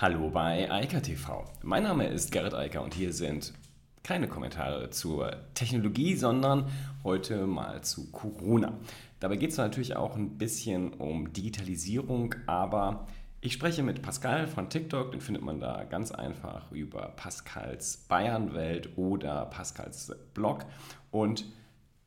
Hallo bei Eika TV. Mein Name ist Gerrit Eiker und hier sind keine Kommentare zur Technologie, sondern heute mal zu Corona. Dabei geht es natürlich auch ein bisschen um Digitalisierung, aber ich spreche mit Pascal von TikTok, den findet man da ganz einfach über Pascals Bayernwelt oder Pascals Blog und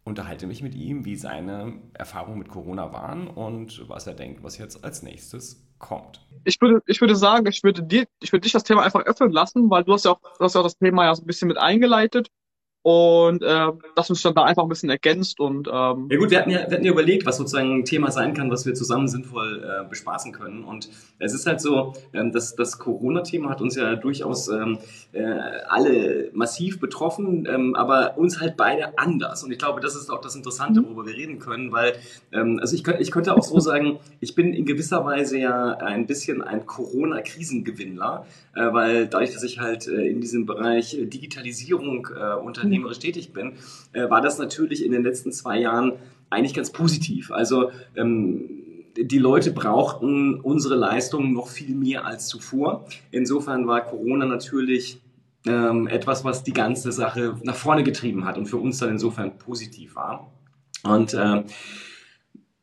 unterhalte mich mit ihm, wie seine Erfahrungen mit Corona waren und was er denkt, was jetzt als nächstes kommt. Ich würde, ich würde sagen, ich würde dir, ich würde dich das Thema einfach öffnen lassen, weil du hast ja auch, du hast ja auch das Thema ja so ein bisschen mit eingeleitet. Und äh, das uns dann da einfach ein bisschen ergänzt und ähm, ja gut, wir hatten ja, wir hatten ja überlegt, was sozusagen ein Thema sein kann, was wir zusammen sinnvoll äh, bespaßen können. Und es ist halt so, ähm, dass das Corona-Thema hat uns ja durchaus ähm, äh, alle massiv betroffen, ähm, aber uns halt beide anders. Und ich glaube, das ist auch das Interessante, mhm. worüber wir reden können, weil ähm, also ich, ich könnte auch so sagen, ich bin in gewisser Weise ja ein bisschen ein Corona-Krisengewinnler, äh, weil dadurch, dass ich halt äh, in diesem Bereich Digitalisierung äh, unter unternehmerisch tätig bin, äh, war das natürlich in den letzten zwei Jahren eigentlich ganz positiv. Also ähm, die Leute brauchten unsere Leistungen noch viel mehr als zuvor. Insofern war Corona natürlich ähm, etwas, was die ganze Sache nach vorne getrieben hat und für uns dann insofern positiv war. Und äh,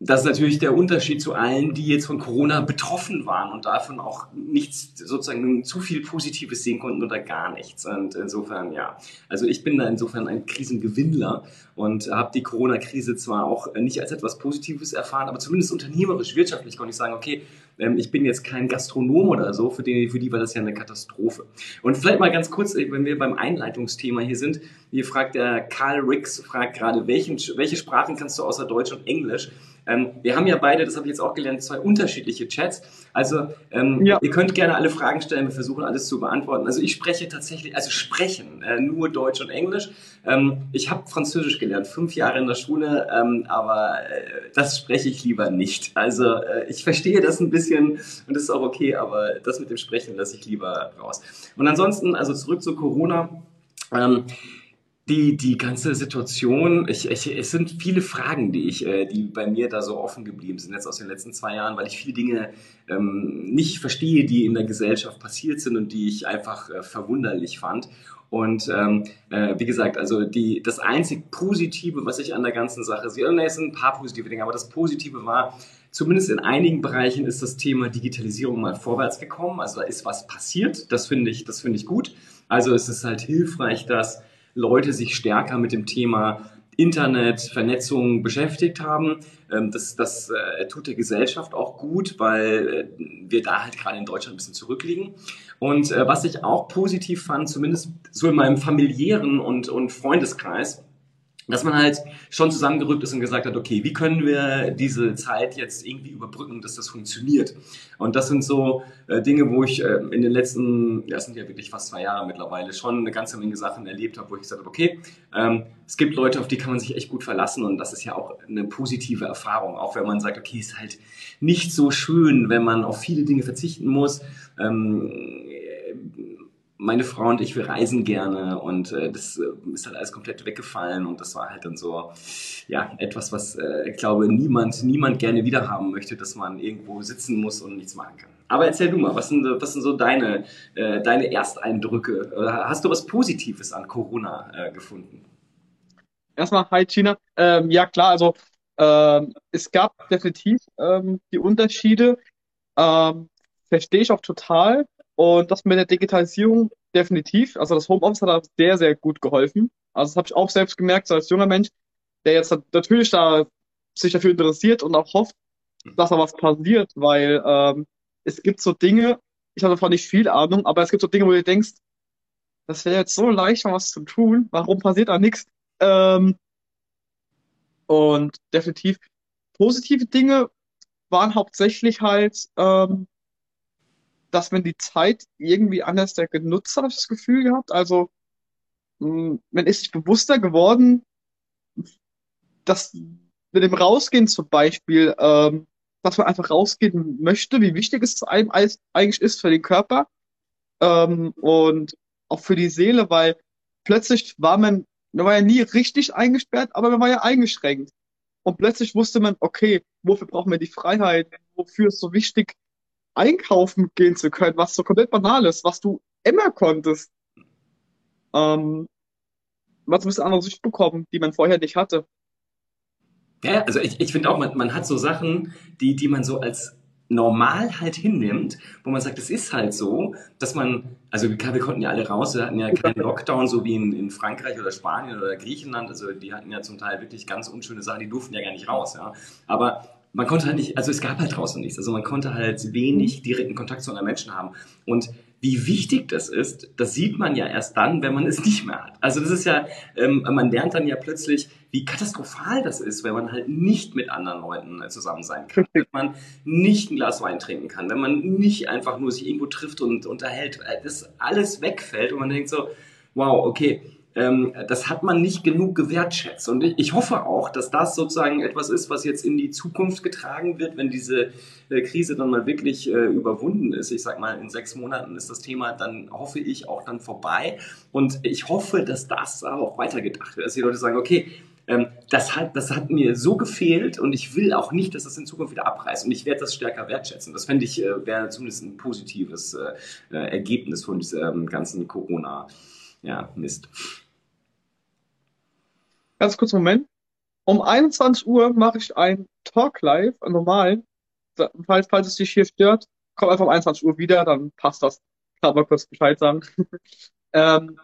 das ist natürlich der Unterschied zu allen, die jetzt von Corona betroffen waren und davon auch nichts sozusagen zu viel Positives sehen konnten oder gar nichts. Und insofern, ja, also ich bin da insofern ein Krisengewinnler und habe die Corona-Krise zwar auch nicht als etwas Positives erfahren, aber zumindest unternehmerisch, wirtschaftlich konnte ich sagen, okay, ähm, ich bin jetzt kein Gastronom oder so, für die, für die war das ja eine Katastrophe. Und vielleicht mal ganz kurz, wenn wir beim Einleitungsthema hier sind, hier fragt der Karl Ricks, fragt gerade, welchen, welche Sprachen kannst du außer Deutsch und Englisch? Ähm, wir haben ja beide, das habe ich jetzt auch gelernt, zwei unterschiedliche Chats. Also ähm, ja. ihr könnt gerne alle Fragen stellen, wir versuchen alles zu beantworten. Also ich spreche tatsächlich, also sprechen, äh, nur Deutsch und Englisch. Ähm, ich habe Französisch gelernt, fünf Jahre in der Schule, ähm, aber äh, das spreche ich lieber nicht. Also äh, ich verstehe das ein bisschen und das ist auch okay, aber das mit dem Sprechen lasse ich lieber raus. Und ansonsten, also zurück zu Corona. Ähm, die, die ganze Situation, ich, ich, es sind viele Fragen, die ich, äh, die bei mir da so offen geblieben sind jetzt aus den letzten zwei Jahren, weil ich viele Dinge ähm, nicht verstehe, die in der Gesellschaft passiert sind und die ich einfach äh, verwunderlich fand. Und ähm, äh, wie gesagt, also die, das einzig Positive, was ich an der ganzen Sache sehe, ne, es sind ein paar positive Dinge, aber das Positive war, zumindest in einigen Bereichen ist das Thema Digitalisierung mal vorwärts gekommen. Also da ist was passiert. Das finde ich, das finde ich gut. Also es ist halt hilfreich, dass Leute sich stärker mit dem Thema Internet, Vernetzung beschäftigt haben. Ähm, das, das äh, tut der Gesellschaft auch gut, weil äh, wir da halt gerade in Deutschland ein bisschen zurückliegen. Und äh, was ich auch positiv fand, zumindest so in meinem familiären und, und Freundeskreis, dass man halt schon zusammengerückt ist und gesagt hat, okay, wie können wir diese Zeit jetzt irgendwie überbrücken, dass das funktioniert? Und das sind so äh, Dinge, wo ich äh, in den letzten, ja, sind ja wirklich fast zwei Jahre mittlerweile, schon eine ganze Menge Sachen erlebt habe, wo ich gesagt habe, okay, ähm, es gibt Leute, auf die kann man sich echt gut verlassen und das ist ja auch eine positive Erfahrung, auch wenn man sagt, okay, ist halt nicht so schön, wenn man auf viele Dinge verzichten muss. Ähm, meine Frau und ich, wir reisen gerne und äh, das äh, ist halt alles komplett weggefallen und das war halt dann so, ja, etwas, was äh, ich glaube niemand, niemand gerne wiederhaben möchte, dass man irgendwo sitzen muss und nichts machen kann. Aber erzähl du mal, was sind, was sind so deine, äh, deine Ersteindrücke? Hast du was Positives an Corona äh, gefunden? Erstmal, hi China. Ähm, ja klar, also ähm, es gab definitiv ähm, die Unterschiede. Ähm, verstehe ich auch total. Und das mit der Digitalisierung definitiv. Also das Homeoffice hat da sehr, sehr gut geholfen. Also das habe ich auch selbst gemerkt, so als junger Mensch, der jetzt natürlich da sich dafür interessiert und auch hofft, dass da was passiert, weil ähm, es gibt so Dinge, ich habe davon nicht viel Ahnung, aber es gibt so Dinge, wo du denkst, das wäre jetzt so leicht, mal was zu tun, warum passiert da nichts? Ähm, und definitiv positive Dinge waren hauptsächlich halt, ähm, dass man die Zeit irgendwie anders genutzt hat, habe ich das Gefühl gehabt. Also man ist sich bewusster geworden, dass mit dem Rausgehen zum Beispiel, ähm, dass man einfach rausgehen möchte, wie wichtig es einem eigentlich ist für den Körper ähm, und auch für die Seele, weil plötzlich war man, man war ja nie richtig eingesperrt, aber man war ja eingeschränkt. Und plötzlich wusste man, okay, wofür brauchen wir die Freiheit? Wofür ist so wichtig, einkaufen gehen zu können, was so komplett banal ist, was du immer konntest. Ähm, man hat ein bisschen andere Sicht bekommen, die man vorher nicht hatte. Ja, also ich, ich finde auch, man, man hat so Sachen, die, die man so als normal halt hinnimmt, wo man sagt, es ist halt so, dass man, also wir konnten ja alle raus, wir hatten ja keinen Lockdown, so wie in, in Frankreich oder Spanien oder Griechenland, also die hatten ja zum Teil wirklich ganz unschöne Sachen, die durften ja gar nicht raus, ja. Aber man konnte halt nicht, also es gab halt draußen nichts, also man konnte halt wenig direkten Kontakt zu anderen Menschen haben. Und wie wichtig das ist, das sieht man ja erst dann, wenn man es nicht mehr hat. Also das ist ja, ähm, man lernt dann ja plötzlich, wie katastrophal das ist, wenn man halt nicht mit anderen Leuten äh, zusammen sein kann. Wenn man nicht ein Glas Wein trinken kann, wenn man nicht einfach nur sich irgendwo trifft und unterhält, das alles wegfällt und man denkt so, wow, okay, ähm, das hat man nicht genug gewertschätzt. Und ich, hoffe auch, dass das sozusagen etwas ist, was jetzt in die Zukunft getragen wird, wenn diese äh, Krise dann mal wirklich äh, überwunden ist. Ich sag mal, in sechs Monaten ist das Thema dann, hoffe ich, auch dann vorbei. Und ich hoffe, dass das auch weitergedacht wird, dass die Leute sagen, okay, ähm, das, hat, das hat mir so gefehlt und ich will auch nicht, dass das in Zukunft wieder abreißt und ich werde das stärker wertschätzen. Das fände ich, äh, wäre zumindest ein positives äh, äh Ergebnis von diesem ganzen Corona-Mist. Ja, Ganz kurz Moment. Um 21 Uhr mache ich ein Talk live, einen normalen. Falls, falls es dich hier stört, komm einfach um 21 Uhr wieder, dann passt das. Kann aber kurz Bescheid sagen. ähm,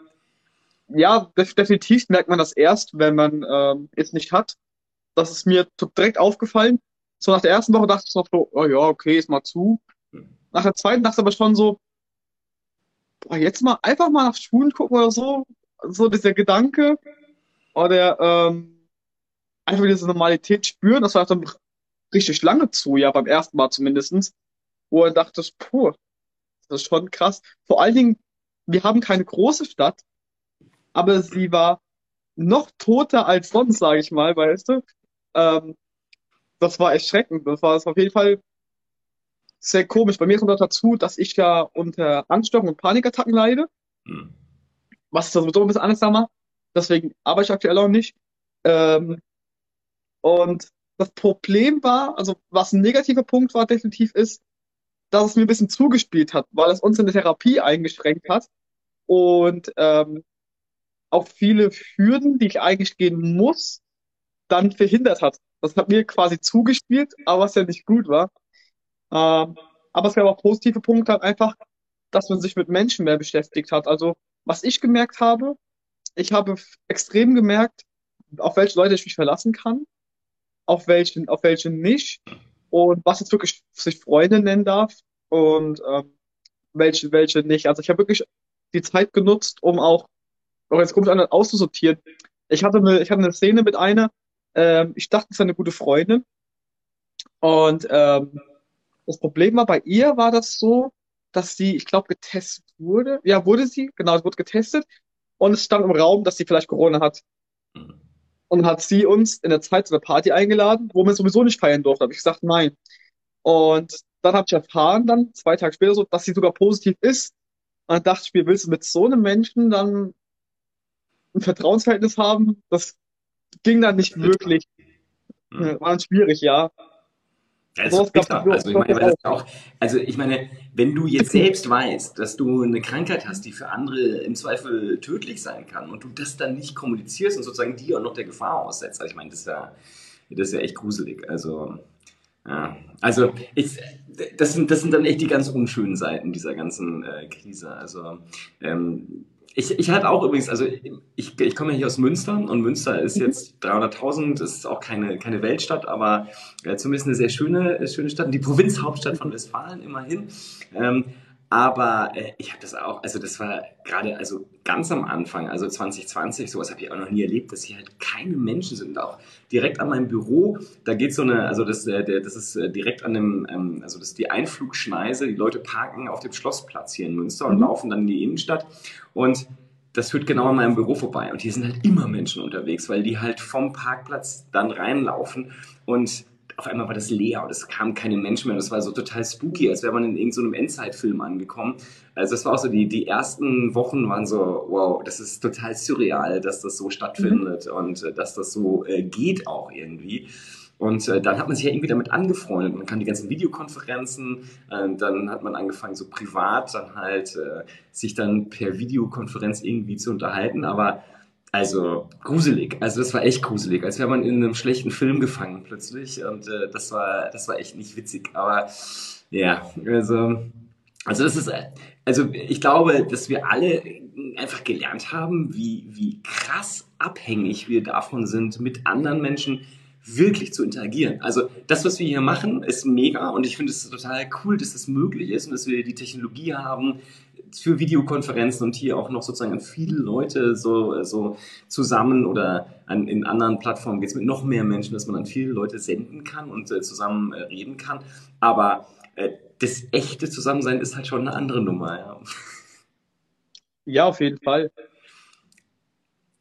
ja, definitiv merkt man das erst, wenn man ähm, es nicht hat. Das ist mir direkt aufgefallen. So nach der ersten Woche dachte ich noch so, oh ja, okay, ist mal zu. Nach der zweiten dachte ich aber schon so, boah, jetzt mal einfach mal nach Schulen gucken oder so. So dieser Gedanke, oder ähm, einfach diese Normalität spüren. Das war dann richtig lange zu, ja, beim ersten Mal zumindestens, wo er dachte, puh, das ist schon krass. Vor allen Dingen, wir haben keine große Stadt, aber sie war noch toter als sonst, sage ich mal, weißt du. Ähm, das war erschreckend. Das war das auf jeden Fall sehr komisch. Bei mir kommt noch dazu, dass ich ja unter Anstörung und Panikattacken leide. Hm. Was ist das sowieso ein bisschen anders, mal. Deswegen arbeite ich aktuell auch nicht. Ähm, und das Problem war, also was ein negativer Punkt war definitiv ist, dass es mir ein bisschen zugespielt hat, weil es uns in der Therapie eingeschränkt hat und ähm, auch viele Hürden, die ich eigentlich gehen muss, dann verhindert hat. Das hat mir quasi zugespielt, aber was ja nicht gut war. Ähm, aber es gab auch positive Punkte, halt einfach, dass man sich mit Menschen mehr beschäftigt hat. Also was ich gemerkt habe, ich habe extrem gemerkt, auf welche Leute ich mich verlassen kann, auf welche, auf welche nicht und was jetzt wirklich sich Freunde nennen darf und ähm, welche, welche nicht. Also ich habe wirklich die Zeit genutzt, um auch, auch jetzt komisch an auszusortieren. Ich hatte eine, ich hatte eine Szene mit einer, ähm, ich dachte, es ist eine gute Freundin. Und ähm, das Problem war bei ihr war das so, dass sie, ich glaube, getestet wurde. Ja, wurde sie, genau, es wurde getestet und es stand im Raum, dass sie vielleicht Corona hat. Mhm. Und dann hat sie uns in der Zeit zu einer Party eingeladen, wo man sowieso nicht feiern durfte. Da habe ich gesagt, nein. Und dann habe ich erfahren, dann zwei Tage später so, dass sie sogar positiv ist. Und dann dachte ich mir, willst du mit so einem Menschen dann ein Vertrauensverhältnis haben? Das ging dann nicht wirklich. Mhm. War dann schwierig, ja. Ja, so bitter. Also ich, meine, das auch, also ich meine, wenn du jetzt selbst weißt, dass du eine Krankheit hast, die für andere im Zweifel tödlich sein kann und du das dann nicht kommunizierst und sozusagen die auch noch der Gefahr aussetzt, also ich meine, das ist ja, das ist ja echt gruselig. Also, ja. also ich, das, sind, das sind dann echt die ganz unschönen Seiten dieser ganzen äh, Krise. Also ähm, ich, ich hatte auch übrigens, also ich, ich komme ja hier aus Münster und Münster ist jetzt 300.000, ist auch keine, keine Weltstadt, aber äh, zumindest eine sehr schöne, schöne Stadt, die Provinzhauptstadt von Westfalen immerhin. Ähm, aber äh, ich habe das auch, also das war gerade, also ganz am Anfang, also 2020, sowas habe ich auch noch nie erlebt, dass hier halt keine Menschen sind. Auch direkt an meinem Büro, da geht so eine, also das, äh, der, das ist äh, direkt an dem, ähm, also das ist die Einflugschneise. Die Leute parken auf dem Schlossplatz hier in Münster und mhm. laufen dann in die Innenstadt. Und das führt genau an meinem Büro vorbei. Und hier sind halt immer Menschen unterwegs, weil die halt vom Parkplatz dann reinlaufen und auf einmal war das leer und es kamen keine Menschen mehr. Das war so total spooky, als wäre man in irgendeinem so Endzeitfilm angekommen. Also das war auch so, die, die ersten Wochen waren so, wow, das ist total surreal, dass das so stattfindet mhm. und äh, dass das so äh, geht auch irgendwie. Und äh, dann hat man sich ja irgendwie damit angefreundet. Man kann die ganzen Videokonferenzen, äh, dann hat man angefangen, so privat dann halt äh, sich dann per Videokonferenz irgendwie zu unterhalten. Aber also gruselig. Also das war echt gruselig, als wäre man in einem schlechten Film gefangen plötzlich. Und äh, das war, das war echt nicht witzig. Aber ja, also, also das ist, also ich glaube, dass wir alle einfach gelernt haben, wie, wie krass abhängig wir davon sind, mit anderen Menschen wirklich zu interagieren. Also das, was wir hier machen, ist mega und ich finde es total cool, dass das möglich ist und dass wir die Technologie haben für Videokonferenzen und hier auch noch sozusagen an viele Leute so, so zusammen oder an, in anderen Plattformen geht es mit noch mehr Menschen, dass man an viele Leute senden kann und äh, zusammen äh, reden kann. Aber äh, das echte Zusammensein ist halt schon eine andere Nummer. Ja, ja auf jeden Fall.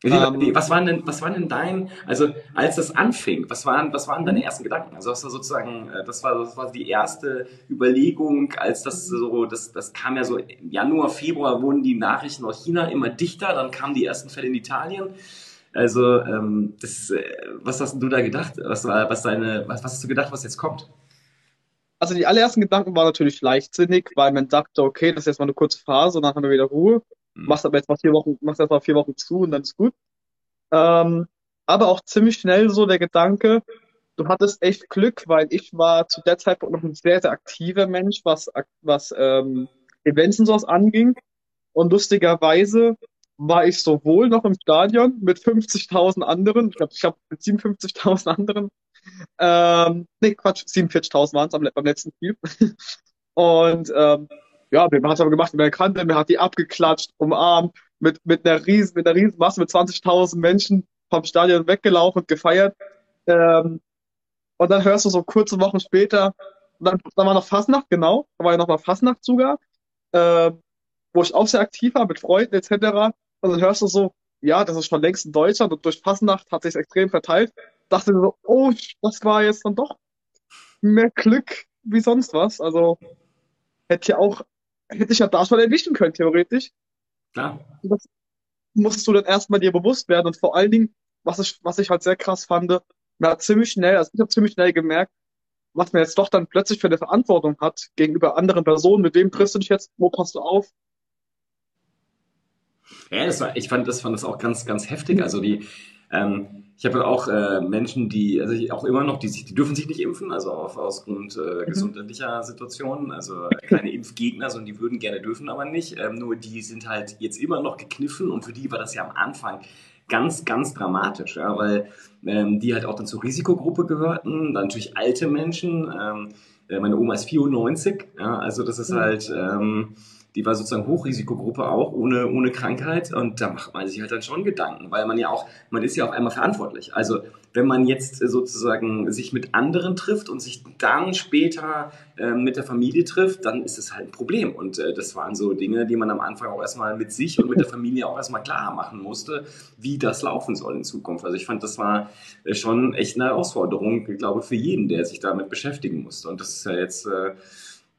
Ähm, was waren denn, was waren denn dein, also als das anfing, was waren, was waren deine ersten Gedanken? Also hast du sozusagen, äh, das war, das war die erste Überlegung, als das so, das, das kam ja so im Januar, Februar wurden die Nachrichten aus China immer dichter, dann kamen die ersten Fälle in Italien. Also, ähm, das, äh, was hast du da gedacht? Was war, was deine, was, was hast du gedacht, was jetzt kommt? Also die allerersten Gedanken waren natürlich leichtsinnig, weil man dachte, okay, das ist jetzt mal eine kurze Phase und dann haben wir wieder Ruhe. Mhm. Machst aber jetzt mal vier Wochen, machst jetzt mal vier Wochen zu und dann ist gut. Ähm, aber auch ziemlich schnell so der Gedanke, du hattest echt Glück, weil ich war zu der Zeit noch ein sehr, sehr aktiver Mensch, was, was ähm, Events und sowas anging. Und lustigerweise war ich sowohl noch im Stadion mit 50.000 anderen, ich glaube, ich habe mit 57.000 anderen, ähm, nee, Quatsch, 47.000 waren es beim letzten Spiel. Und ähm, ja, wir haben es aber gemacht, wer kannte, mir hat die abgeklatscht, umarmt, mit, mit einer riesen, mit einer riesen Masse, mit 20.000 Menschen vom Stadion weggelaufen und gefeiert. Ähm, und dann hörst du so kurze Wochen später, dann, dann war noch Fasnacht, genau, da war ja noch mal Fasnacht sogar, äh, wo ich auch sehr aktiv war, mit Freunden etc. Und dann hörst du so, ja, das ist schon längst in Deutschland und durch Fasnacht hat sich extrem verteilt. Dachte so, oh, das war jetzt dann doch mehr Glück wie sonst was. Also hätte ja auch hätte ich ja da schon erwischen können, theoretisch. Klar. Das musst du dann erstmal dir bewusst werden. Und vor allen Dingen, was ich, was ich halt sehr krass fand, man hat ziemlich schnell, also ich habe ziemlich schnell gemerkt, was man jetzt doch dann plötzlich für eine Verantwortung hat gegenüber anderen Personen. Mit wem triffst du dich jetzt? Wo passt du auf? Ja, das war, ich fand das, fand das auch ganz, ganz heftig. Also die, ähm, ich habe auch äh, Menschen, die, also auch immer noch, die, sich, die dürfen sich nicht impfen, also auf, aus Grund äh, mhm. gesundheitlicher Situationen, also keine Impfgegner, sondern die würden gerne dürfen, aber nicht. Ähm, nur die sind halt jetzt immer noch gekniffen und für die war das ja am Anfang ganz, ganz dramatisch, ja, weil ähm, die halt auch dann zur Risikogruppe gehörten, dann natürlich alte Menschen. Ähm, äh, meine Oma ist 94, ja, also das ist mhm. halt ähm, die war sozusagen Hochrisikogruppe auch, ohne, ohne Krankheit. Und da macht man sich halt dann schon Gedanken, weil man ja auch, man ist ja auf einmal verantwortlich. Also wenn man jetzt sozusagen sich mit anderen trifft und sich dann später äh, mit der Familie trifft, dann ist es halt ein Problem. Und äh, das waren so Dinge, die man am Anfang auch erstmal mit sich und mit der Familie auch erstmal klar machen musste, wie das laufen soll in Zukunft. Also ich fand, das war äh, schon echt eine Herausforderung, ich glaube, für jeden, der sich damit beschäftigen musste. Und das ist ja jetzt äh,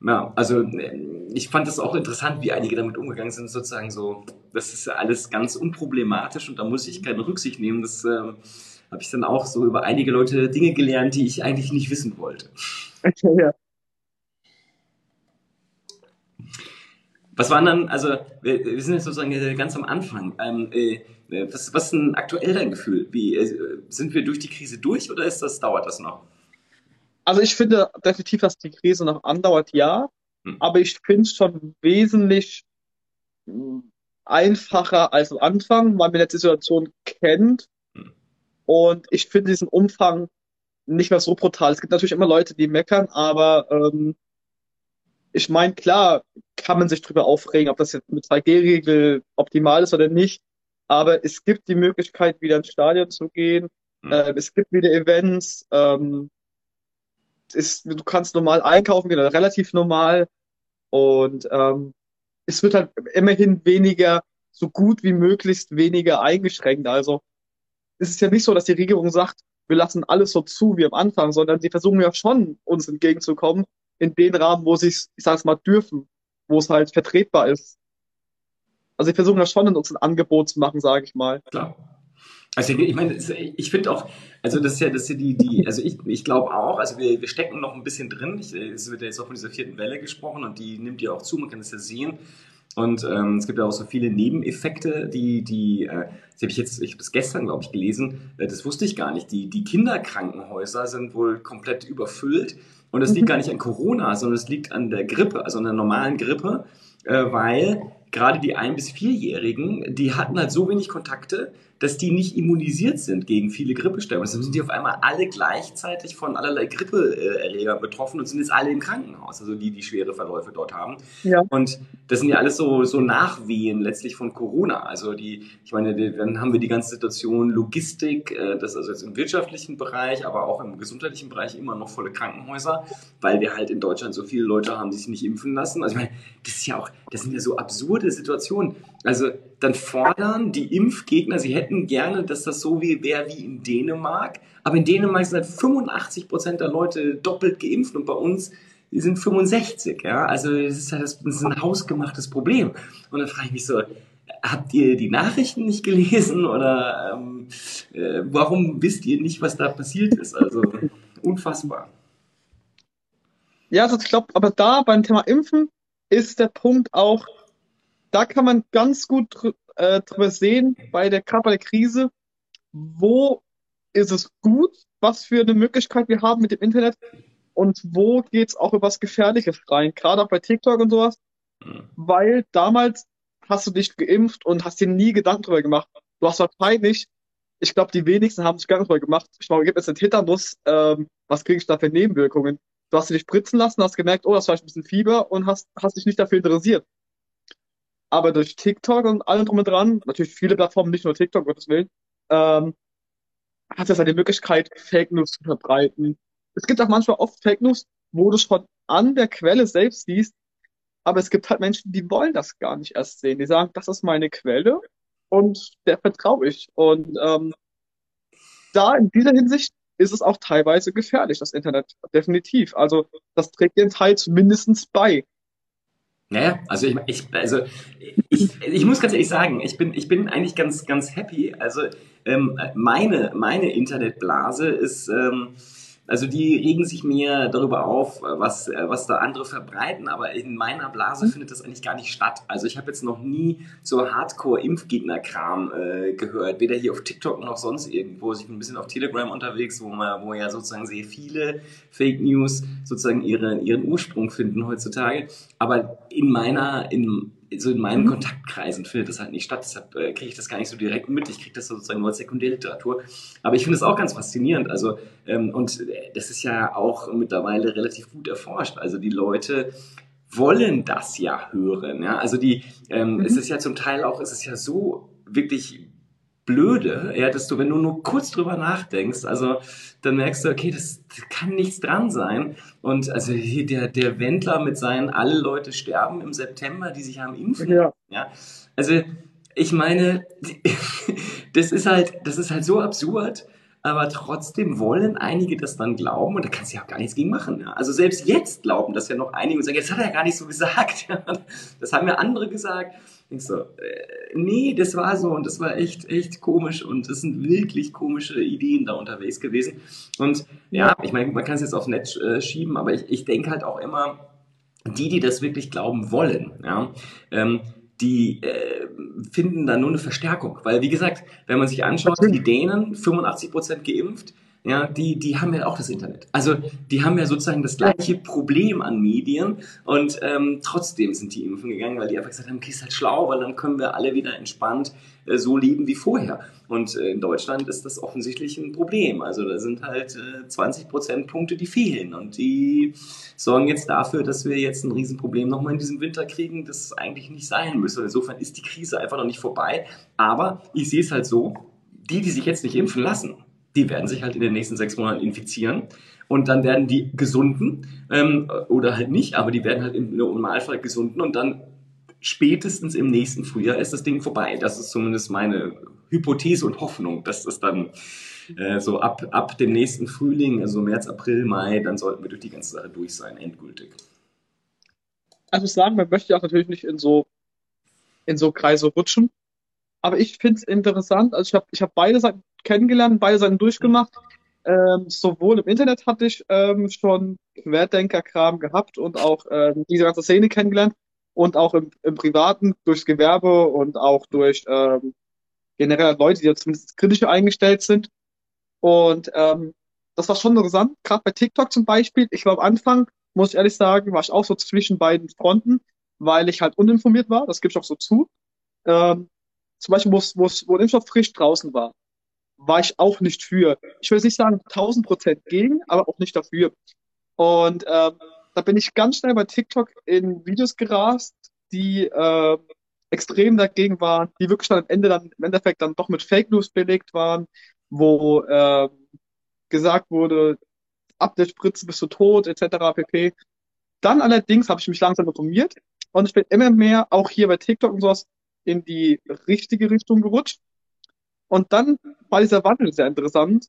ja, also äh, ich fand es auch interessant, wie einige damit umgegangen sind, sozusagen so, das ist ja alles ganz unproblematisch und da muss ich keine Rücksicht nehmen. Das äh, habe ich dann auch so über einige Leute Dinge gelernt, die ich eigentlich nicht wissen wollte. Okay, ja. Was waren dann, also wir, wir sind jetzt sozusagen ganz am Anfang. Ähm, äh, was, was ist denn aktuell dein Gefühl? Wie, äh, sind wir durch die Krise durch oder ist das, dauert das noch? Also ich finde definitiv, dass die Krise noch andauert, ja. Hm. Aber ich finde es schon wesentlich hm, einfacher als am Anfang, weil man jetzt die Situation kennt. Hm. Und ich finde diesen Umfang nicht mehr so brutal. Es gibt natürlich immer Leute, die meckern, aber ähm, ich meine, klar kann man sich drüber aufregen, ob das jetzt mit 2G-Regel optimal ist oder nicht. Aber es gibt die Möglichkeit, wieder ins Stadion zu gehen. Mhm. Äh, es gibt wieder Events. Ähm, ist, du kannst normal einkaufen gehen, relativ normal. Und ähm, es wird halt immerhin weniger, so gut wie möglichst weniger eingeschränkt. Also es ist ja nicht so, dass die Regierung sagt, wir lassen alles so zu wie am Anfang, sondern sie versuchen ja schon, uns entgegenzukommen, in den Rahmen, wo sie es, ich sag's mal, dürfen, wo es halt vertretbar ist. Also sie versuchen ja schon, uns ein Angebot zu machen, sage ich mal. Klar. Also ich meine, ich finde auch, also das ist ja, das ist ja die, die, also ich, ich glaube auch, also wir, wir stecken noch ein bisschen drin. Ich, es wird ja jetzt auch von dieser vierten Welle gesprochen und die nimmt ja auch zu, man kann es ja sehen. Und ähm, es gibt ja auch so viele Nebeneffekte, die, die, äh, das habe ich jetzt, ich habe das gestern, glaube ich, gelesen, äh, das wusste ich gar nicht. Die, die Kinderkrankenhäuser sind wohl komplett überfüllt. Und das liegt mhm. gar nicht an Corona, sondern es liegt an der Grippe, also an der normalen Grippe, äh, weil gerade die ein- bis vierjährigen, die hatten halt so wenig Kontakte, dass die nicht immunisiert sind gegen viele Grippestämme. Deshalb sind die auf einmal alle gleichzeitig von allerlei Grippeerregern betroffen und sind jetzt alle im Krankenhaus, also die, die schwere Verläufe dort haben. Ja. Und das sind ja alles so, so Nachwehen letztlich von Corona. Also die, ich meine, die, dann haben wir die ganze Situation Logistik, äh, das ist also jetzt im wirtschaftlichen Bereich, aber auch im gesundheitlichen Bereich immer noch volle Krankenhäuser, weil wir halt in Deutschland so viele Leute haben, die sich nicht impfen lassen. Also ich meine, das ist ja auch, das sind ja so absurde Situationen. Also dann fordern die Impfgegner, sie hätten gerne, dass das so wie wäre wie in Dänemark. Aber in Dänemark sind halt 85 Prozent der Leute doppelt geimpft und bei uns sind 65. Ja? Also das ist, halt das ist ein hausgemachtes Problem. Und dann frage ich mich so, habt ihr die Nachrichten nicht gelesen oder ähm, äh, warum wisst ihr nicht, was da passiert ist? Also unfassbar. Ja, also ich glaube, aber da beim Thema Impfen ist der Punkt auch, da kann man ganz gut dr äh, drüber sehen, bei der, gerade bei der Krise, wo ist es gut, was für eine Möglichkeit wir haben mit dem Internet und wo geht es auch über was Gefährliches rein, gerade auch bei TikTok und sowas, mhm. weil damals hast du dich geimpft und hast dir nie Gedanken drüber gemacht. Du hast wahrscheinlich, ich glaube, die wenigsten haben sich Gedanken drüber gemacht. Ich glaube, gibt es einen Tetanus, ähm, was kriege ich da für Nebenwirkungen? Du hast dich spritzen lassen, hast gemerkt, oh, das war ein bisschen Fieber und hast, hast dich nicht dafür interessiert. Aber durch TikTok und allem drum und dran, natürlich viele Plattformen, nicht nur TikTok, Gottes Willen, ähm, hat es halt die Möglichkeit, Fake News zu verbreiten. Es gibt auch manchmal oft Fake News, wo du schon an der Quelle selbst siehst, aber es gibt halt Menschen, die wollen das gar nicht erst sehen. Die sagen, das ist meine Quelle und der vertraue ich. Und ähm, da in dieser Hinsicht ist es auch teilweise gefährlich, das Internet, definitiv. Also das trägt den Teil zumindest bei. Naja, also ich, ich, also ich, ich muss ganz ehrlich sagen, ich bin, ich bin eigentlich ganz, ganz happy. Also ähm, meine, meine Internetblase ist, ähm, also die regen sich mir darüber auf, was, was da andere verbreiten, aber in meiner Blase mhm. findet das eigentlich gar nicht statt. Also ich habe jetzt noch nie so Hardcore-Impfgegner-Kram äh, gehört, weder hier auf TikTok noch sonst irgendwo. Also ich bin ein bisschen auf Telegram unterwegs, wo, man, wo ja sozusagen sehr viele Fake News sozusagen ihren, ihren Ursprung finden heutzutage. Aber in meiner, in, so in meinen mhm. Kontaktkreisen findet das halt nicht statt. Deshalb äh, kriege ich das gar nicht so direkt mit. Ich kriege das sozusagen nur als Sekundärliteratur. Aber ich finde es auch ganz faszinierend. Also, ähm, und äh, das ist ja auch mittlerweile relativ gut erforscht. Also die Leute wollen das ja hören. Ja? Also die, ähm, mhm. es ist ja zum Teil auch, es ist ja so wirklich blöde, ja, dass du, wenn du nur kurz drüber nachdenkst, also dann merkst du, okay, das, das kann nichts dran sein. Und also hier der, der Wendler mit seinen alle Leute sterben im September, die sich haben impfen. Ja. ja. Also ich meine, das ist halt, das ist halt so absurd aber trotzdem wollen einige das dann glauben und da kannst du ja auch gar nichts gegen machen. Ja. Also selbst jetzt glauben das ja noch einige und sagen, jetzt hat er ja gar nicht so gesagt. das haben ja andere gesagt. Ich so, äh, nee, das war so und das war echt, echt komisch und es sind wirklich komische Ideen da unterwegs gewesen. Und ja, ich meine, man kann es jetzt aufs Netz äh, schieben, aber ich, ich denke halt auch immer, die, die das wirklich glauben wollen, ja, ähm, die äh, finden da nur eine Verstärkung. Weil, wie gesagt, wenn man sich anschaut, die Dänen, 85 Prozent geimpft, ja, die, die haben ja auch das Internet. Also die haben ja sozusagen das gleiche Problem an Medien und ähm, trotzdem sind die impfen gegangen, weil die einfach gesagt haben, okay, ist halt schlau, weil dann können wir alle wieder entspannt äh, so leben wie vorher. Und äh, in Deutschland ist das offensichtlich ein Problem. Also da sind halt äh, 20 Prozentpunkte, die fehlen und die sorgen jetzt dafür, dass wir jetzt ein Riesenproblem nochmal in diesem Winter kriegen, das eigentlich nicht sein müsste. Insofern ist die Krise einfach noch nicht vorbei. Aber ich sehe es halt so, die, die sich jetzt nicht impfen lassen, die werden sich halt in den nächsten sechs Monaten infizieren. Und dann werden die Gesunden, ähm, oder halt nicht, aber die werden halt im Normalfall Gesunden und dann spätestens im nächsten Frühjahr ist das Ding vorbei. Das ist zumindest meine Hypothese und Hoffnung, dass das dann äh, so ab, ab dem nächsten Frühling, also März, April, Mai, dann sollten wir durch die ganze Sache durch sein, endgültig. Also ich sagen, man möchte auch natürlich nicht in so, in so Kreise rutschen. aber ich finde es interessant. Also ich habe ich hab beide Seiten kennengelernt, beide Seiten durchgemacht. Ähm, sowohl im Internet hatte ich ähm, schon Querdenker-Kram gehabt und auch ähm, diese ganze Szene kennengelernt und auch im, im Privaten durchs Gewerbe und auch durch ähm, generell Leute, die ja zumindest kritischer eingestellt sind. Und ähm, das war schon interessant, gerade bei TikTok zum Beispiel. Ich war am Anfang, muss ich ehrlich sagen, war ich auch so zwischen beiden Fronten, weil ich halt uninformiert war, das gebe ich auch so zu. Ähm, zum Beispiel, wo, wo, wo Impfstoff frisch draußen war, war ich auch nicht für. Ich will nicht sagen 1000 Prozent gegen, aber auch nicht dafür. Und ähm, da bin ich ganz schnell bei TikTok in Videos gerast, die äh, extrem dagegen waren, die wirklich dann am Ende dann im Endeffekt dann doch mit Fake News belegt waren, wo äh, gesagt wurde, ab der Spritze bist du tot, etc. pp. Dann allerdings habe ich mich langsam informiert und ich bin immer mehr auch hier bei TikTok und sowas in die richtige Richtung gerutscht. Und dann war dieser Wandel sehr interessant.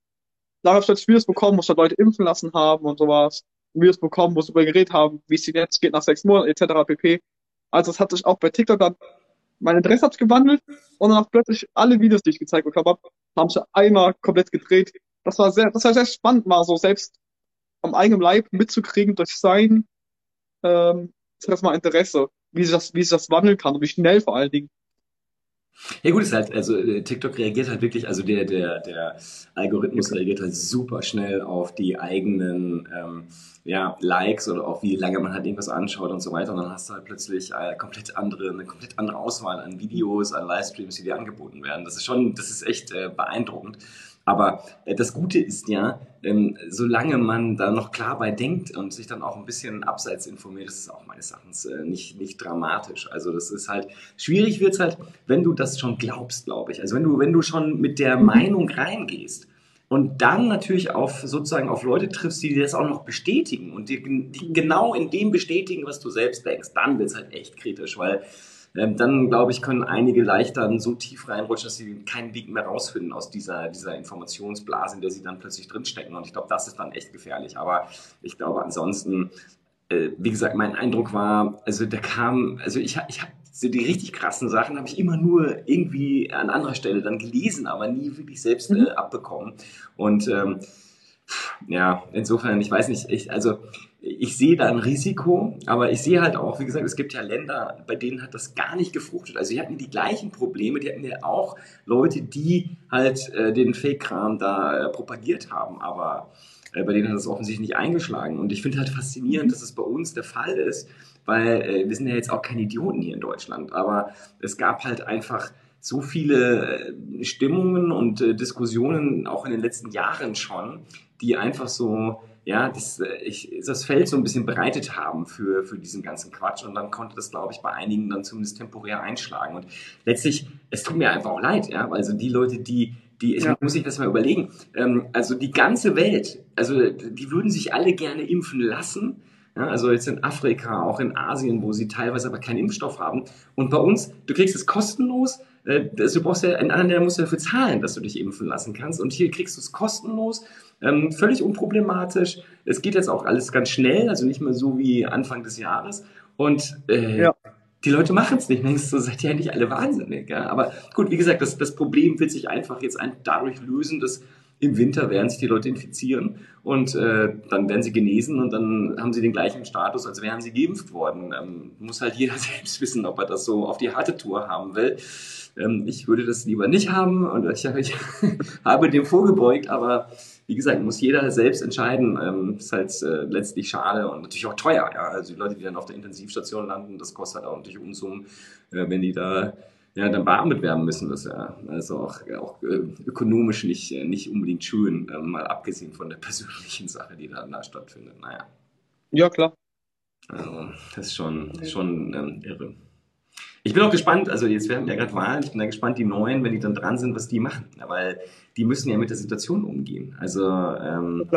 Da habe ich halt Videos bekommen, wo sich Leute impfen lassen haben und sowas. Videos bekommen, wo sie über geredet haben, wie es jetzt geht nach sechs Monaten etc. pp. Also es hat sich auch bei TikTok dann mein Interesse hat gewandelt und dann auch plötzlich alle Videos, die ich gezeigt bekommen habe, haben sich einmal komplett gedreht. Das war sehr, das war sehr spannend, mal so selbst am eigenen Leib mitzukriegen durch sein, ähm, das mal Interesse, wie sich das, wie sich das wandeln kann und wie schnell vor allen Dingen. Ja gut, ist halt, also äh, TikTok reagiert halt wirklich, also der, der, der Algorithmus reagiert halt super schnell auf die eigenen ähm, ja, Likes oder auch wie lange man halt irgendwas anschaut und so weiter. Und dann hast du halt plötzlich äh, komplett andere, eine komplett andere Auswahl an Videos, an Livestreams, die dir angeboten werden. Das ist schon, das ist echt äh, beeindruckend. Aber äh, das Gute ist ja, ähm, solange man da noch klar bei denkt und sich dann auch ein bisschen abseits informiert, ist es auch meines Erachtens äh, nicht, nicht dramatisch. Also das ist halt, schwierig wird's halt, wenn du das schon glaubst, glaube ich. Also wenn du, wenn du schon mit der Meinung reingehst und dann natürlich auf sozusagen auf Leute triffst, die dir das auch noch bestätigen und die, die genau in dem bestätigen, was du selbst denkst, dann wird's halt echt kritisch, weil ähm, dann glaube ich, können einige leicht dann so tief reinrutschen, dass sie keinen Weg mehr rausfinden aus dieser, dieser Informationsblase, in der sie dann plötzlich drinstecken. Und ich glaube, das ist dann echt gefährlich. Aber ich glaube, ansonsten, äh, wie gesagt, mein Eindruck war, also da kam, also ich, ich habe so die richtig krassen Sachen habe ich immer nur irgendwie an anderer Stelle dann gelesen, aber nie wirklich selbst mhm. äh, abbekommen. Und ähm, ja, insofern, ich weiß nicht, ich, also ich sehe da ein Risiko, aber ich sehe halt auch, wie gesagt, es gibt ja Länder, bei denen hat das gar nicht gefruchtet. Also die hatten die gleichen Probleme, die hatten ja auch Leute, die halt äh, den Fake-Kram da äh, propagiert haben, aber äh, bei denen hat das offensichtlich nicht eingeschlagen. Und ich finde halt faszinierend, dass es bei uns der Fall ist, weil äh, wir sind ja jetzt auch keine Idioten hier in Deutschland, aber es gab halt einfach so viele äh, Stimmungen und äh, Diskussionen auch in den letzten Jahren schon, die einfach so ja, das, äh, ich, das Feld so ein bisschen bereitet haben für, für diesen ganzen Quatsch. Und dann konnte das, glaube ich, bei einigen dann zumindest temporär einschlagen. Und letztlich, es tut mir einfach auch leid, ja, also die Leute, die, die, ja. muss ich das mal überlegen, ähm, also die ganze Welt, also die würden sich alle gerne impfen lassen. Ja, also jetzt in Afrika, auch in Asien, wo sie teilweise aber keinen Impfstoff haben. Und bei uns, du kriegst es kostenlos, äh, du brauchst ja, in anderen Ländern musst du dafür zahlen, dass du dich impfen lassen kannst. Und hier kriegst du es kostenlos, ähm, völlig unproblematisch. Es geht jetzt auch alles ganz schnell, also nicht mehr so wie Anfang des Jahres. Und äh, ja. die Leute machen es nicht. Denkst du, seid ihr ja nicht alle wahnsinnig. Ja? Aber gut, wie gesagt, das, das Problem wird sich einfach jetzt dadurch lösen, dass im Winter werden sich die Leute infizieren und äh, dann werden sie genesen und dann haben sie den gleichen Status, als wären sie geimpft worden. Ähm, muss halt jeder selbst wissen, ob er das so auf die harte Tour haben will. Ähm, ich würde das lieber nicht haben und ich, ich habe dem vorgebeugt, aber wie gesagt, muss jeder selbst entscheiden. Ähm, ist halt äh, letztlich schade und natürlich auch teuer. Ja? Also die Leute, die dann auf der Intensivstation landen, das kostet halt auch natürlich Unsummen, äh, wenn die da ja, dann bearbeitet werden müssen, das ja also auch, auch äh, ökonomisch nicht, äh, nicht unbedingt schön, äh, mal abgesehen von der persönlichen Sache, die dann da stattfindet. Naja. Ja, klar. Also, das ist schon, schon ähm, irre. Ich bin auch gespannt, also jetzt werden ja gerade Wahlen, ich bin da gespannt, die Neuen, wenn die dann dran sind, was die machen. Weil die müssen ja mit der Situation umgehen. Also ähm,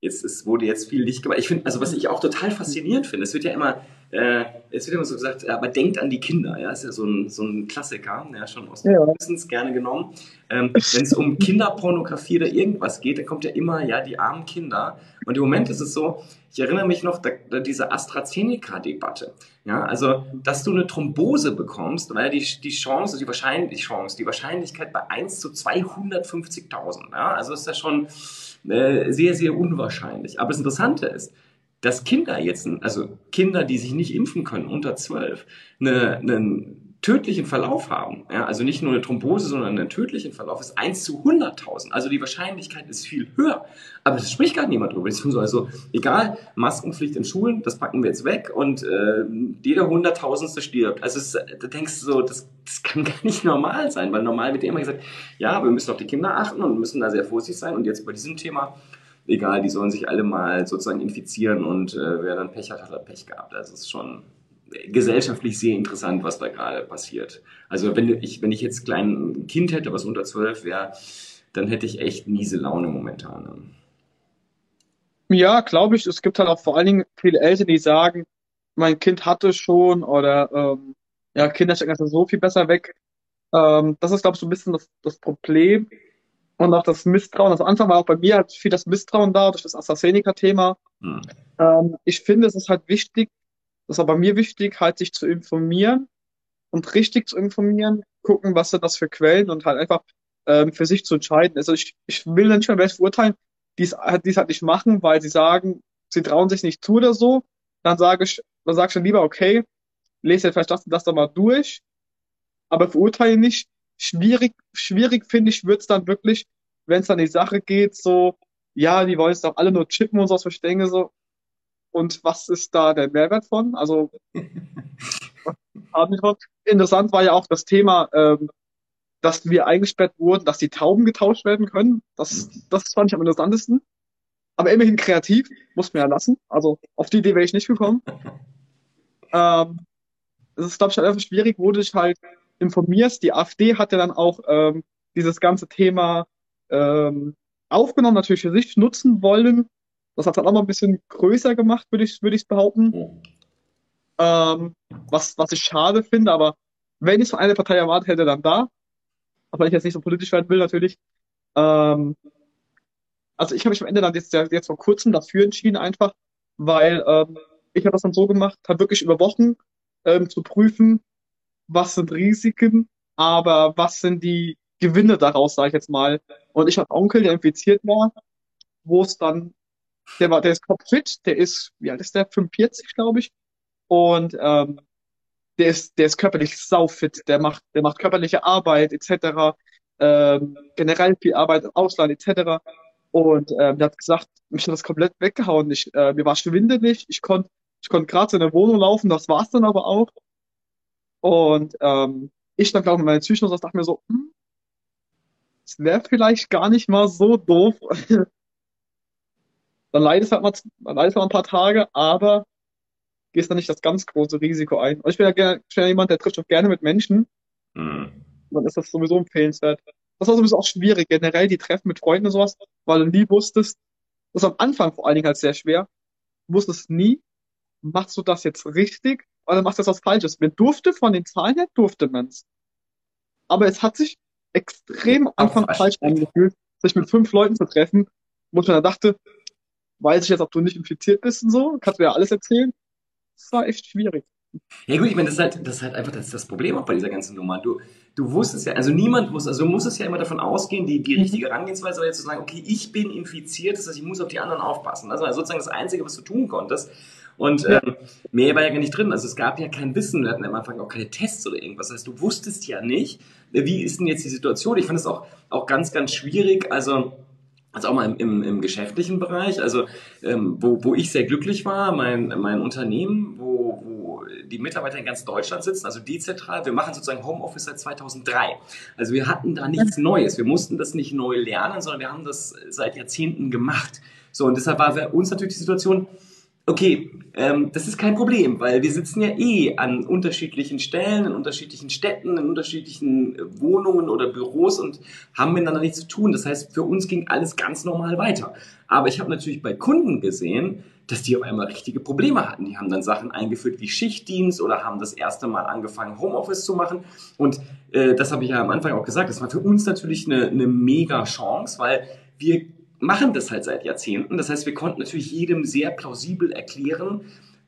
jetzt es wurde jetzt viel Licht gemacht. Ich finde, also was ich auch total faszinierend finde, es wird ja immer äh, es wird immer so gesagt, aber denkt an die Kinder, ja, ist ja so ein, so ein Klassiker, ja, schon aus ja. Wissens gerne genommen. Ähm, Wenn es um Kinderpornografie oder irgendwas geht, dann kommt ja immer, ja, die armen Kinder. Und im Moment ist es so, ich erinnere mich noch, da, da diese AstraZeneca-Debatte. Ja, also, dass du eine Thrombose bekommst, weil die, die Chance, die Wahrscheinlich, die Chance, die Wahrscheinlichkeit bei 1 zu 250.000, ja, also ist ja schon äh, sehr, sehr unwahrscheinlich. Aber das Interessante ist, dass Kinder jetzt, also Kinder, die sich nicht impfen können, unter 12, eine, einen tödlichen Verlauf haben, ja, also nicht nur eine Thrombose, sondern einen tödlichen Verlauf, ist 1 zu 100.000. Also die Wahrscheinlichkeit ist viel höher. Aber das spricht gar niemand drüber. So, also egal, Maskenpflicht in Schulen, das packen wir jetzt weg und äh, jeder Hunderttausendste stirbt. Also es, da denkst du so, das, das kann gar nicht normal sein, weil normal wird immer gesagt, ja, wir müssen auf die Kinder achten und müssen da sehr vorsichtig sein. Und jetzt bei diesem Thema egal, die sollen sich alle mal sozusagen infizieren und äh, wer dann Pech hat, hat er Pech gehabt. Also es ist schon gesellschaftlich sehr interessant, was da gerade passiert. Also wenn ich, wenn ich jetzt klein Kind hätte, was unter zwölf wäre, dann hätte ich echt miese Laune momentan. Ne? Ja, glaube ich. Es gibt halt auch vor allen Dingen viele Eltern, die sagen, mein Kind hatte schon oder ähm, ja, Kinder stecken so viel besser weg. Ähm, das ist, glaube ich, so ein bisschen das, das Problem und auch das Misstrauen. Also Anfang war auch bei mir halt viel das Misstrauen da durch das AstraZeneca-Thema. Hm. Ähm, ich finde, es ist halt wichtig, das ist aber mir wichtig, halt sich zu informieren und richtig zu informieren, gucken, was sind das für Quellen und halt einfach ähm, für sich zu entscheiden. Also ich, ich will nicht mal welche verurteilen, die es halt nicht machen, weil sie sagen, sie trauen sich nicht zu oder so. Dann sage ich, dann sag ich dann lieber, okay, lese jetzt vielleicht das und das doch mal durch, aber verurteile nicht. Schwierig, schwierig finde ich, wird's dann wirklich, wenn es dann die Sache geht, so, ja, die wollen es doch alle nur chippen und so, was ich denke, so, und was ist da der Mehrwert von? Also interessant war ja auch das Thema, ähm, dass wir eingesperrt wurden, dass die Tauben getauscht werden können. Das, das fand ich am interessantesten. Aber immerhin kreativ, muss man ja lassen. Also auf die Idee wäre ich nicht gekommen. ähm, es ist, glaube ich, halt einfach schwierig, wo du dich halt informierst. Die AfD hat ja dann auch ähm, dieses ganze Thema ähm, aufgenommen, natürlich für sich nutzen wollen, das hat es dann auch mal ein bisschen größer gemacht, würde ich, würde ich behaupten. Oh. Ähm, was, was ich schade finde, aber wenn ich es von einer Partei erwartet hätte, dann da. Aber wenn ich jetzt nicht so politisch werden will, natürlich. Ähm, also ich habe mich am Ende dann jetzt, jetzt vor kurzem dafür entschieden, einfach, weil ähm, ich habe das dann so gemacht, habe wirklich über Wochen ähm, zu prüfen, was sind Risiken, aber was sind die Gewinne daraus, sage ich jetzt mal. Und ich habe Onkel, der infiziert war, wo es dann der war, der ist topfit, der ist, wie alt ist der? 45, glaube ich. Und ähm, der ist, der ist körperlich saufit, der macht, der macht körperliche Arbeit etc. Ähm, generell viel Arbeit im Ausland etc. Und ähm, der hat gesagt, mich hat das komplett weggehauen. Ich, äh, mir war schwindelig, ich konnte ich konnte gerade in der Wohnung laufen, das war's dann aber auch. Und ähm, ich dann glaube mit meinen Psychen und dachte mir so, hm, es wäre vielleicht gar nicht mal so doof, dann leidest halt mal, dann leidest halt mal ein paar Tage, aber gehst dann nicht das ganz große Risiko ein. Und ich bin ja gerne, ich bin ja jemand, der trifft auch gerne mit Menschen. Mhm. Dann ist das sowieso empfehlenswert. Das war sowieso auch schwierig, generell die Treffen mit Freunden und sowas, weil du nie wusstest, das am Anfang vor allen Dingen halt sehr schwer, du wusstest nie, machst du das jetzt richtig oder machst du das was Falsches? Man durfte von den Zahlen her, durfte man's. Aber es hat sich extrem Anfang falsch angefühlt, sich mit fünf Leuten zu treffen, wo ich dann dachte, weiß ich jetzt, ob du nicht infiziert bist und so, kannst du ja alles erzählen. Das war echt schwierig. Ja gut, ich meine, das ist halt, das ist halt einfach das, das Problem auch bei dieser ganzen Nummer. Du, du wusstest ja, also niemand wusste, also du musstest ja immer davon ausgehen, die, die richtige Herangehensweise war jetzt zu sagen, okay, ich bin infiziert, das heißt, ich muss auf die anderen aufpassen. Das war sozusagen das Einzige, was du tun konntest. Und ähm, mehr war ja gar nicht drin. Also es gab ja kein Wissen, wir hatten am Anfang auch keine Tests oder irgendwas. Das heißt, du wusstest ja nicht, wie ist denn jetzt die Situation. Ich fand es auch, auch ganz, ganz schwierig. Also also auch mal im, im, im geschäftlichen Bereich, also ähm, wo, wo ich sehr glücklich war, mein, mein Unternehmen, wo, wo die Mitarbeiter in ganz Deutschland sitzen, also dezentral, wir machen sozusagen Homeoffice seit 2003. Also wir hatten da nichts Neues, wir mussten das nicht neu lernen, sondern wir haben das seit Jahrzehnten gemacht. So, und deshalb war für uns natürlich die Situation, Okay, ähm, das ist kein Problem, weil wir sitzen ja eh an unterschiedlichen Stellen, in unterschiedlichen Städten, in unterschiedlichen äh, Wohnungen oder Büros und haben miteinander nichts zu tun. Das heißt, für uns ging alles ganz normal weiter. Aber ich habe natürlich bei Kunden gesehen, dass die auf einmal richtige Probleme hatten. Die haben dann Sachen eingeführt wie Schichtdienst oder haben das erste Mal angefangen, Homeoffice zu machen. Und äh, das habe ich ja am Anfang auch gesagt, das war für uns natürlich eine, eine mega Chance, weil wir machen das halt seit Jahrzehnten. Das heißt, wir konnten natürlich jedem sehr plausibel erklären,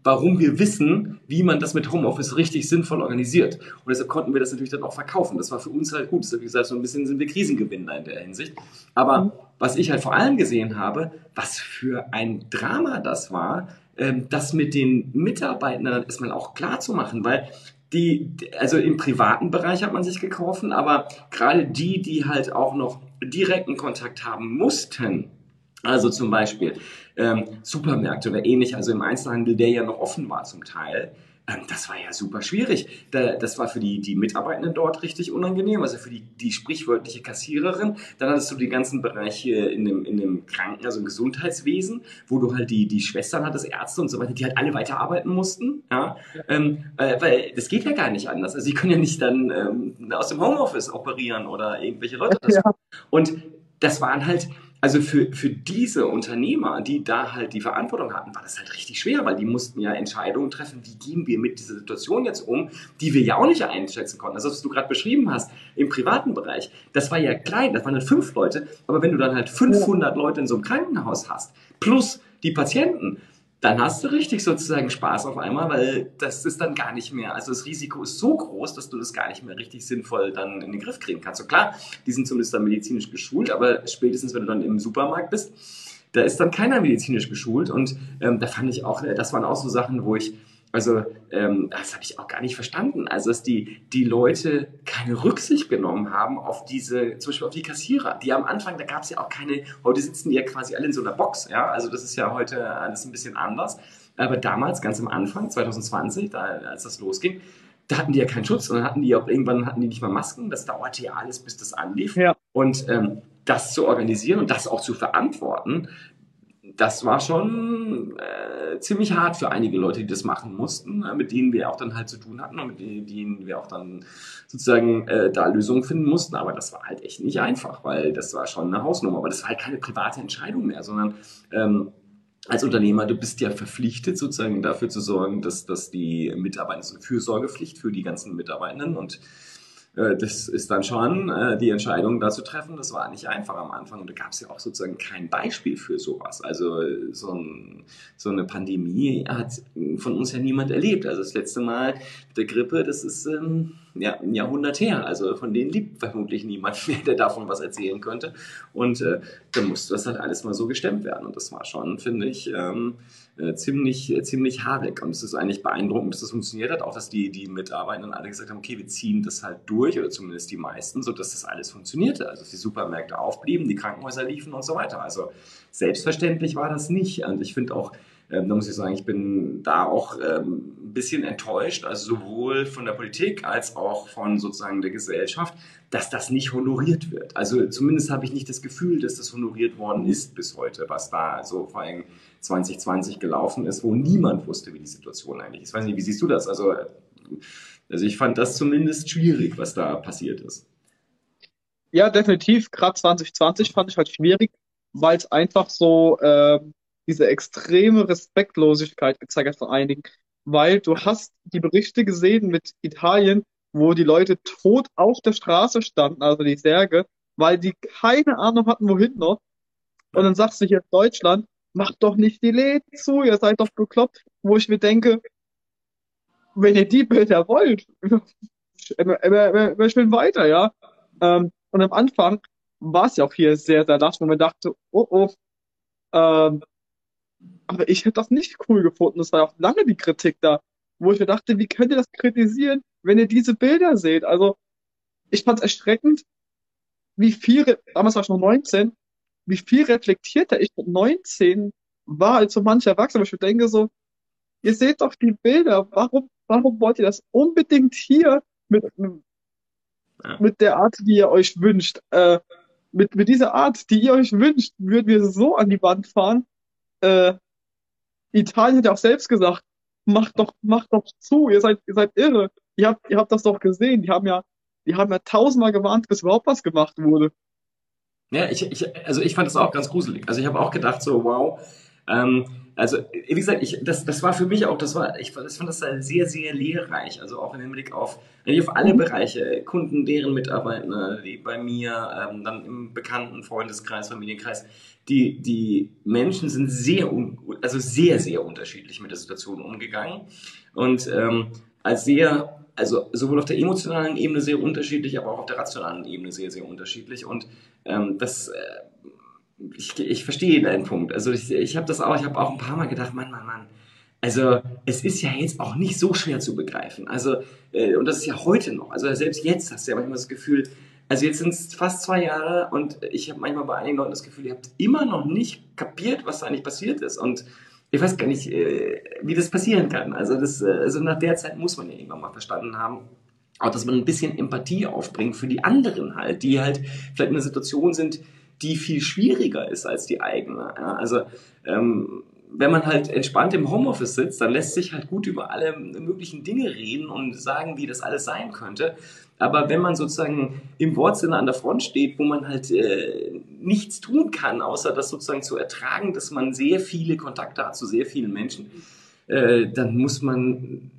warum wir wissen, wie man das mit Homeoffice richtig sinnvoll organisiert. Und deshalb konnten wir das natürlich dann auch verkaufen. Das war für uns halt gut. Das ist, wie gesagt, so ein bisschen sind wir Krisengewinner in der Hinsicht. Aber was ich halt vor allem gesehen habe, was für ein Drama das war, ähm, das mit den Mitarbeitern erstmal auch klar zu machen, weil die, also im privaten Bereich hat man sich gekauft, aber gerade die, die halt auch noch direkten Kontakt haben mussten, also zum Beispiel ähm, Supermärkte oder ähnlich, also im Einzelhandel, der ja noch offen war zum Teil. Ähm, das war ja super schwierig. Da, das war für die, die Mitarbeitenden dort richtig unangenehm, also für die, die sprichwörtliche Kassiererin. Dann hattest du die ganzen Bereiche in dem, in dem Kranken-, also im Gesundheitswesen, wo du halt die, die Schwestern hattest, Ärzte und so weiter, die halt alle weiterarbeiten mussten. Ja? Ähm, äh, weil das geht ja gar nicht anders. Also die können ja nicht dann ähm, aus dem Homeoffice operieren oder irgendwelche Leute. Das ja. Und das waren halt, also für, für diese Unternehmer, die da halt die Verantwortung hatten, war das halt richtig schwer, weil die mussten ja Entscheidungen treffen, wie gehen wir mit dieser Situation jetzt um, die wir ja auch nicht einschätzen konnten. Das, was du gerade beschrieben hast im privaten Bereich, das war ja klein, das waren halt fünf Leute, aber wenn du dann halt 500 Leute in so einem Krankenhaus hast, plus die Patienten, dann hast du richtig sozusagen Spaß auf einmal, weil das ist dann gar nicht mehr, also das Risiko ist so groß, dass du das gar nicht mehr richtig sinnvoll dann in den Griff kriegen kannst. So klar, die sind zumindest dann medizinisch geschult, aber spätestens, wenn du dann im Supermarkt bist, da ist dann keiner medizinisch geschult und ähm, da fand ich auch, das waren auch so Sachen, wo ich also ähm, das habe ich auch gar nicht verstanden. Also dass die, die Leute keine Rücksicht genommen haben auf diese, zum Beispiel auf die Kassierer. Die am Anfang, da gab es ja auch keine, heute sitzen die ja quasi alle in so einer Box, ja. Also das ist ja heute alles ein bisschen anders. Aber damals, ganz am Anfang, 2020, da, als das losging, da hatten die ja keinen Schutz und dann hatten die auch irgendwann hatten die nicht mal Masken. Das dauerte ja alles, bis das anlief. Ja. Und ähm, das zu organisieren und das auch zu verantworten, das war schon äh, ziemlich hart für einige Leute, die das machen mussten, äh, mit denen wir auch dann halt zu tun hatten und mit denen wir auch dann sozusagen äh, da Lösungen finden mussten. Aber das war halt echt nicht einfach, weil das war schon eine Hausnummer. Aber das war halt keine private Entscheidung mehr, sondern ähm, als Unternehmer, du bist ja verpflichtet, sozusagen dafür zu sorgen, dass, dass die Mitarbeiter, das ist eine Fürsorgepflicht für die ganzen Mitarbeitenden und das ist dann schon äh, die Entscheidung da zu treffen. Das war nicht einfach am Anfang und da gab es ja auch sozusagen kein Beispiel für sowas. Also so, ein, so, eine Pandemie hat von uns ja niemand erlebt. Also das letzte Mal mit der Grippe, das ist ähm, ja, ein Jahrhundert her. Also von denen liebt vermutlich niemand mehr, der davon was erzählen könnte. Und äh, dann musste das halt alles mal so gestemmt werden. Und das war schon, finde ich, ähm, äh, ziemlich, äh, ziemlich haarig. Und es ist eigentlich beeindruckend, dass das funktioniert hat. Auch, dass die, die Mitarbeitenden alle gesagt haben, okay, wir ziehen das halt durch, oder zumindest die meisten, sodass das alles funktionierte. Also, dass die Supermärkte aufblieben, die Krankenhäuser liefen und so weiter. Also, selbstverständlich war das nicht. Und ich finde auch, ähm, da muss ich sagen, ich bin da auch ähm, bisschen enttäuscht, also sowohl von der Politik als auch von sozusagen der Gesellschaft, dass das nicht honoriert wird. Also zumindest habe ich nicht das Gefühl, dass das honoriert worden ist bis heute, was da so vor allem 2020 gelaufen ist, wo niemand wusste, wie die Situation eigentlich ist. Ich weiß nicht, wie siehst du das? Also, also ich fand das zumindest schwierig, was da passiert ist. Ja, definitiv. Gerade 2020 fand ich halt schwierig, weil es einfach so äh, diese extreme Respektlosigkeit gezeigt hat von einigen. Weil du hast die Berichte gesehen mit Italien, wo die Leute tot auf der Straße standen, also die Särge, weil die keine Ahnung hatten, wohin noch. Und dann sagst du hier Deutschland, macht doch nicht die Läden zu, ihr seid doch bekloppt, wo ich mir denke, wenn ihr die Bilder wollt, immer schön weiter, ja. Ähm, und am Anfang war es ja auch hier sehr, sehr lasch, wo man dachte, oh, oh, ähm, aber ich hätte das nicht cool gefunden. Das war ja auch lange die Kritik da, wo ich mir dachte, wie könnt ihr das kritisieren, wenn ihr diese Bilder seht? Also, ich fand es erschreckend, wie viel, damals war ich noch 19, wie viel reflektierter ich mit 19 war als so mancher Erwachsener. Ich denke so, ihr seht doch die Bilder, warum, warum wollt ihr das unbedingt hier mit, mit der Art, die ihr euch wünscht, äh, mit, mit dieser Art, die ihr euch wünscht, würden wir so an die Wand fahren. Äh, Italien hat ja auch selbst gesagt, macht doch, macht doch zu, ihr seid, ihr seid irre. Ihr habt, ihr habt das doch gesehen. Die haben ja, die haben ja tausendmal gewarnt, bis überhaupt was gemacht wurde. Ja, ich, ich, also ich fand das auch ganz gruselig. Also ich habe auch gedacht so, wow, Ähm, also, wie gesagt, ich, das, das war für mich auch, das war, ich, das fand das sehr, sehr lehrreich. Also auch im Hinblick auf, auf alle Bereiche, Kunden, deren Mitarbeiter, die bei mir, ähm, dann im bekannten Freundeskreis, Familienkreis, die, die Menschen sind sehr, also sehr, sehr unterschiedlich mit der Situation umgegangen. Und ähm, als sehr, also sowohl auf der emotionalen Ebene sehr unterschiedlich, aber auch auf der rationalen Ebene sehr, sehr unterschiedlich. Und ähm, das äh, ich, ich verstehe deinen Punkt. Also ich, ich habe das auch, ich habe auch ein paar Mal gedacht, Mann, Mann, Mann. Also es ist ja jetzt auch nicht so schwer zu begreifen. Also äh, und das ist ja heute noch. Also selbst jetzt hast du ja manchmal das Gefühl, also jetzt sind es fast zwei Jahre und ich habe manchmal bei einigen Leuten das Gefühl, ihr habt immer noch nicht kapiert, was da eigentlich passiert ist und ich weiß gar nicht, äh, wie das passieren kann. Also das, äh, also nach der Zeit muss man ja irgendwann mal verstanden haben, auch dass man ein bisschen Empathie aufbringt für die anderen halt, die halt vielleicht in einer Situation sind, die viel schwieriger ist als die eigene. Ja, also ähm, wenn man halt entspannt im Homeoffice sitzt, dann lässt sich halt gut über alle möglichen Dinge reden und sagen, wie das alles sein könnte. Aber wenn man sozusagen im Wortsinne an der Front steht, wo man halt äh, nichts tun kann, außer das sozusagen zu ertragen, dass man sehr viele Kontakte hat zu sehr vielen Menschen, äh, dann muss man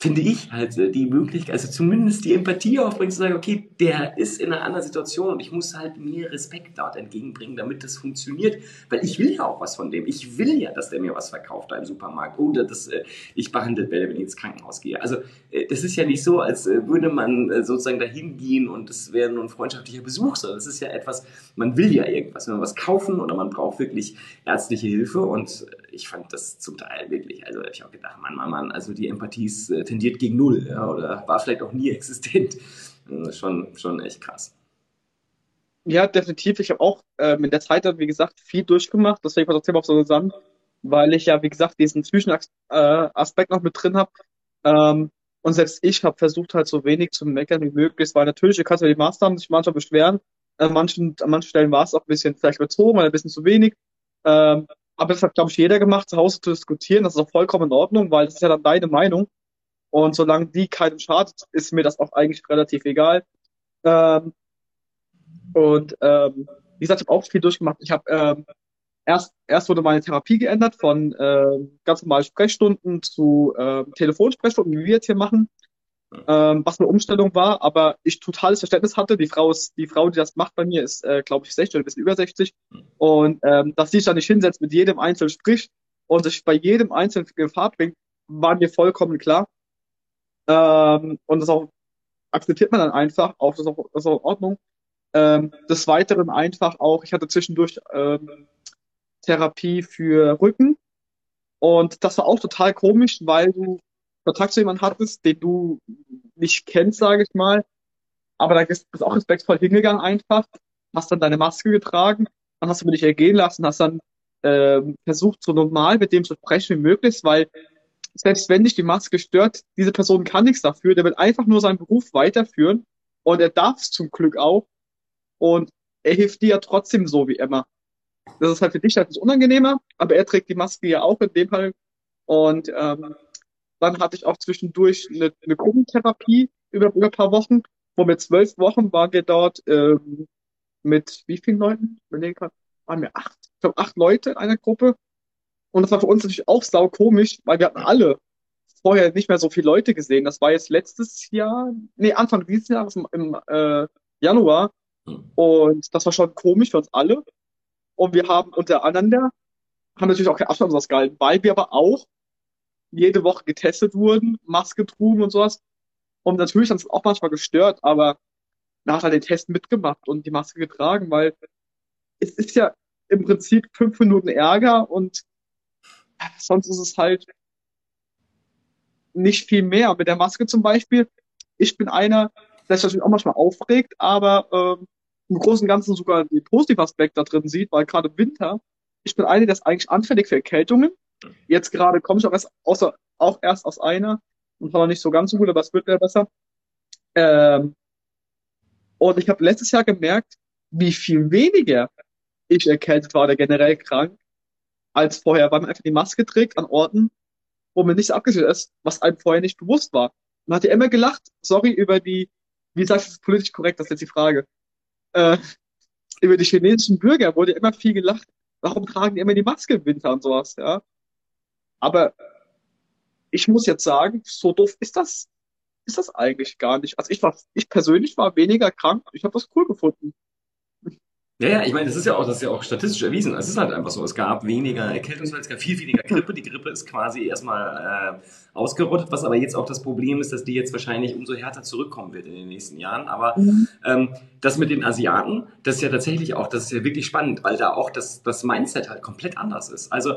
finde ich halt äh, die Möglichkeit, also zumindest die Empathie aufbringen, zu sagen, okay, der ist in einer anderen Situation und ich muss halt mir Respekt dort entgegenbringen, damit das funktioniert, weil ich will ja auch was von dem. Ich will ja, dass der mir was verkauft da im Supermarkt oder dass äh, ich behandelt werde, wenn ich ins Krankenhaus gehe. Also äh, das ist ja nicht so, als würde man sozusagen dahin gehen und es wäre nur ein freundschaftlicher Besuch, sondern es ist ja etwas, man will ja irgendwas, wenn man was kaufen oder man braucht wirklich ärztliche Hilfe und ich fand das zum Teil wirklich, also ich habe gedacht, Mann, Mann, Mann, also die Empathie ist äh, tendiert gegen Null ja, oder war vielleicht auch nie existent. schon, schon echt krass. Ja, definitiv. Ich habe auch äh, mit der Zeit, wie gesagt, viel durchgemacht. Deswegen war das Thema auch so zusammen, weil ich ja, wie gesagt, diesen Zwischenaspekt noch mit drin habe. Ähm, und selbst ich habe versucht, halt so wenig zu meckern wie möglich. Weil natürlich, ihr könnt ja die Maßnahmen sich manchmal beschweren. An manchen, an manchen Stellen war es auch ein bisschen vielleicht überzogen oder ein bisschen zu wenig. Ähm, aber das hat, glaube ich, jeder gemacht, zu Hause zu diskutieren. Das ist auch vollkommen in Ordnung, weil das ist ja dann deine Meinung. Und solange die keinem schadet, ist mir das auch eigentlich relativ egal. Ähm, und ähm, wie gesagt, ich habe auch viel durchgemacht. Ich habe ähm, erst erst wurde meine Therapie geändert von äh, ganz normalen Sprechstunden zu äh, Telefonsprechstunden, wie wir jetzt hier machen, ähm, was eine Umstellung war, aber ich totales Verständnis hatte. Die Frau ist, die Frau, die das macht bei mir, ist, äh, glaube ich, 60 oder ein bisschen über 60. Und ähm, dass sie sich da nicht hinsetzt, mit jedem Einzelnen spricht und sich bei jedem Einzelnen Gefahr bringt, war mir vollkommen klar. Ähm, und das auch akzeptiert man dann einfach, auch das ist auch, das ist auch in Ordnung. Ähm, des Weiteren einfach auch, ich hatte zwischendurch ähm, Therapie für Rücken und das war auch total komisch, weil du Kontakt zu jemandem hattest, den du nicht kennst, sage ich mal. Aber da bist du auch respektvoll hingegangen einfach, hast dann deine Maske getragen, dann hast du dich ergehen lassen, hast dann äh, versucht, so normal mit dem zu sprechen wie möglich, weil selbst wenn dich die Maske stört, diese Person kann nichts dafür, der wird einfach nur seinen Beruf weiterführen und er darf es zum Glück auch und er hilft dir ja trotzdem so wie immer. Das ist halt für dich halt das Unangenehmer, aber er trägt die Maske ja auch in dem Fall und ähm, dann hatte ich auch zwischendurch eine, eine Gruppentherapie über, über ein paar Wochen, wo mit zwölf Wochen waren wir dort ähm, mit wie vielen Leuten? Waren wir acht? Ich glaube acht Leute in einer Gruppe und das war für uns natürlich auch sau komisch, weil wir hatten alle vorher nicht mehr so viele Leute gesehen. Das war jetzt letztes Jahr, nee, Anfang dieses Jahres im, im äh, Januar. Und das war schon komisch für uns alle. Und wir haben untereinander, haben natürlich auch keinen Abstand gehalten, weil wir aber auch jede Woche getestet wurden, Maske trugen und sowas. Und natürlich hat es auch manchmal gestört, aber man hat halt den Test mitgemacht und die Maske getragen, weil es ist ja im Prinzip fünf Minuten Ärger und sonst ist es halt nicht viel mehr. Mit der Maske zum Beispiel, ich bin einer, der sich natürlich auch manchmal aufregt, aber ähm, im Großen und Ganzen sogar den positiven Aspekt da drin sieht, weil gerade im Winter, ich bin einer, der ist eigentlich anfällig für Erkältungen. Jetzt gerade komme ich auch erst, außer, auch erst aus einer und war noch nicht so ganz so gut, aber es wird wieder besser. Ähm, und ich habe letztes Jahr gemerkt, wie viel weniger ich erkältet war oder generell krank als vorher, weil man einfach die Maske trägt an Orten, wo man nicht so abgesichert ist, was einem vorher nicht bewusst war. Man hat ja immer gelacht, sorry, über die, wie sagst du es politisch korrekt, das ist jetzt die Frage, äh, über die chinesischen Bürger wurde immer viel gelacht. warum tragen die immer die Maske im Winter und sowas, ja? Aber ich muss jetzt sagen, so doof ist das, ist das eigentlich gar nicht. Also ich war, ich persönlich war weniger krank. Ich habe das cool gefunden. Ja, ja, ich meine, das ist ja auch, das ist ja auch statistisch erwiesen. Es ist halt einfach so. Es gab weniger Erkältungsfälle, es gab viel weniger Grippe. Die Grippe ist quasi erstmal äh, ausgerottet, was aber jetzt auch das Problem ist, dass die jetzt wahrscheinlich umso härter zurückkommen wird in den nächsten Jahren. Aber mhm. ähm, das mit den Asiaten, das ist ja tatsächlich auch, das ist ja wirklich spannend, weil da auch das, das Mindset halt komplett anders ist. Also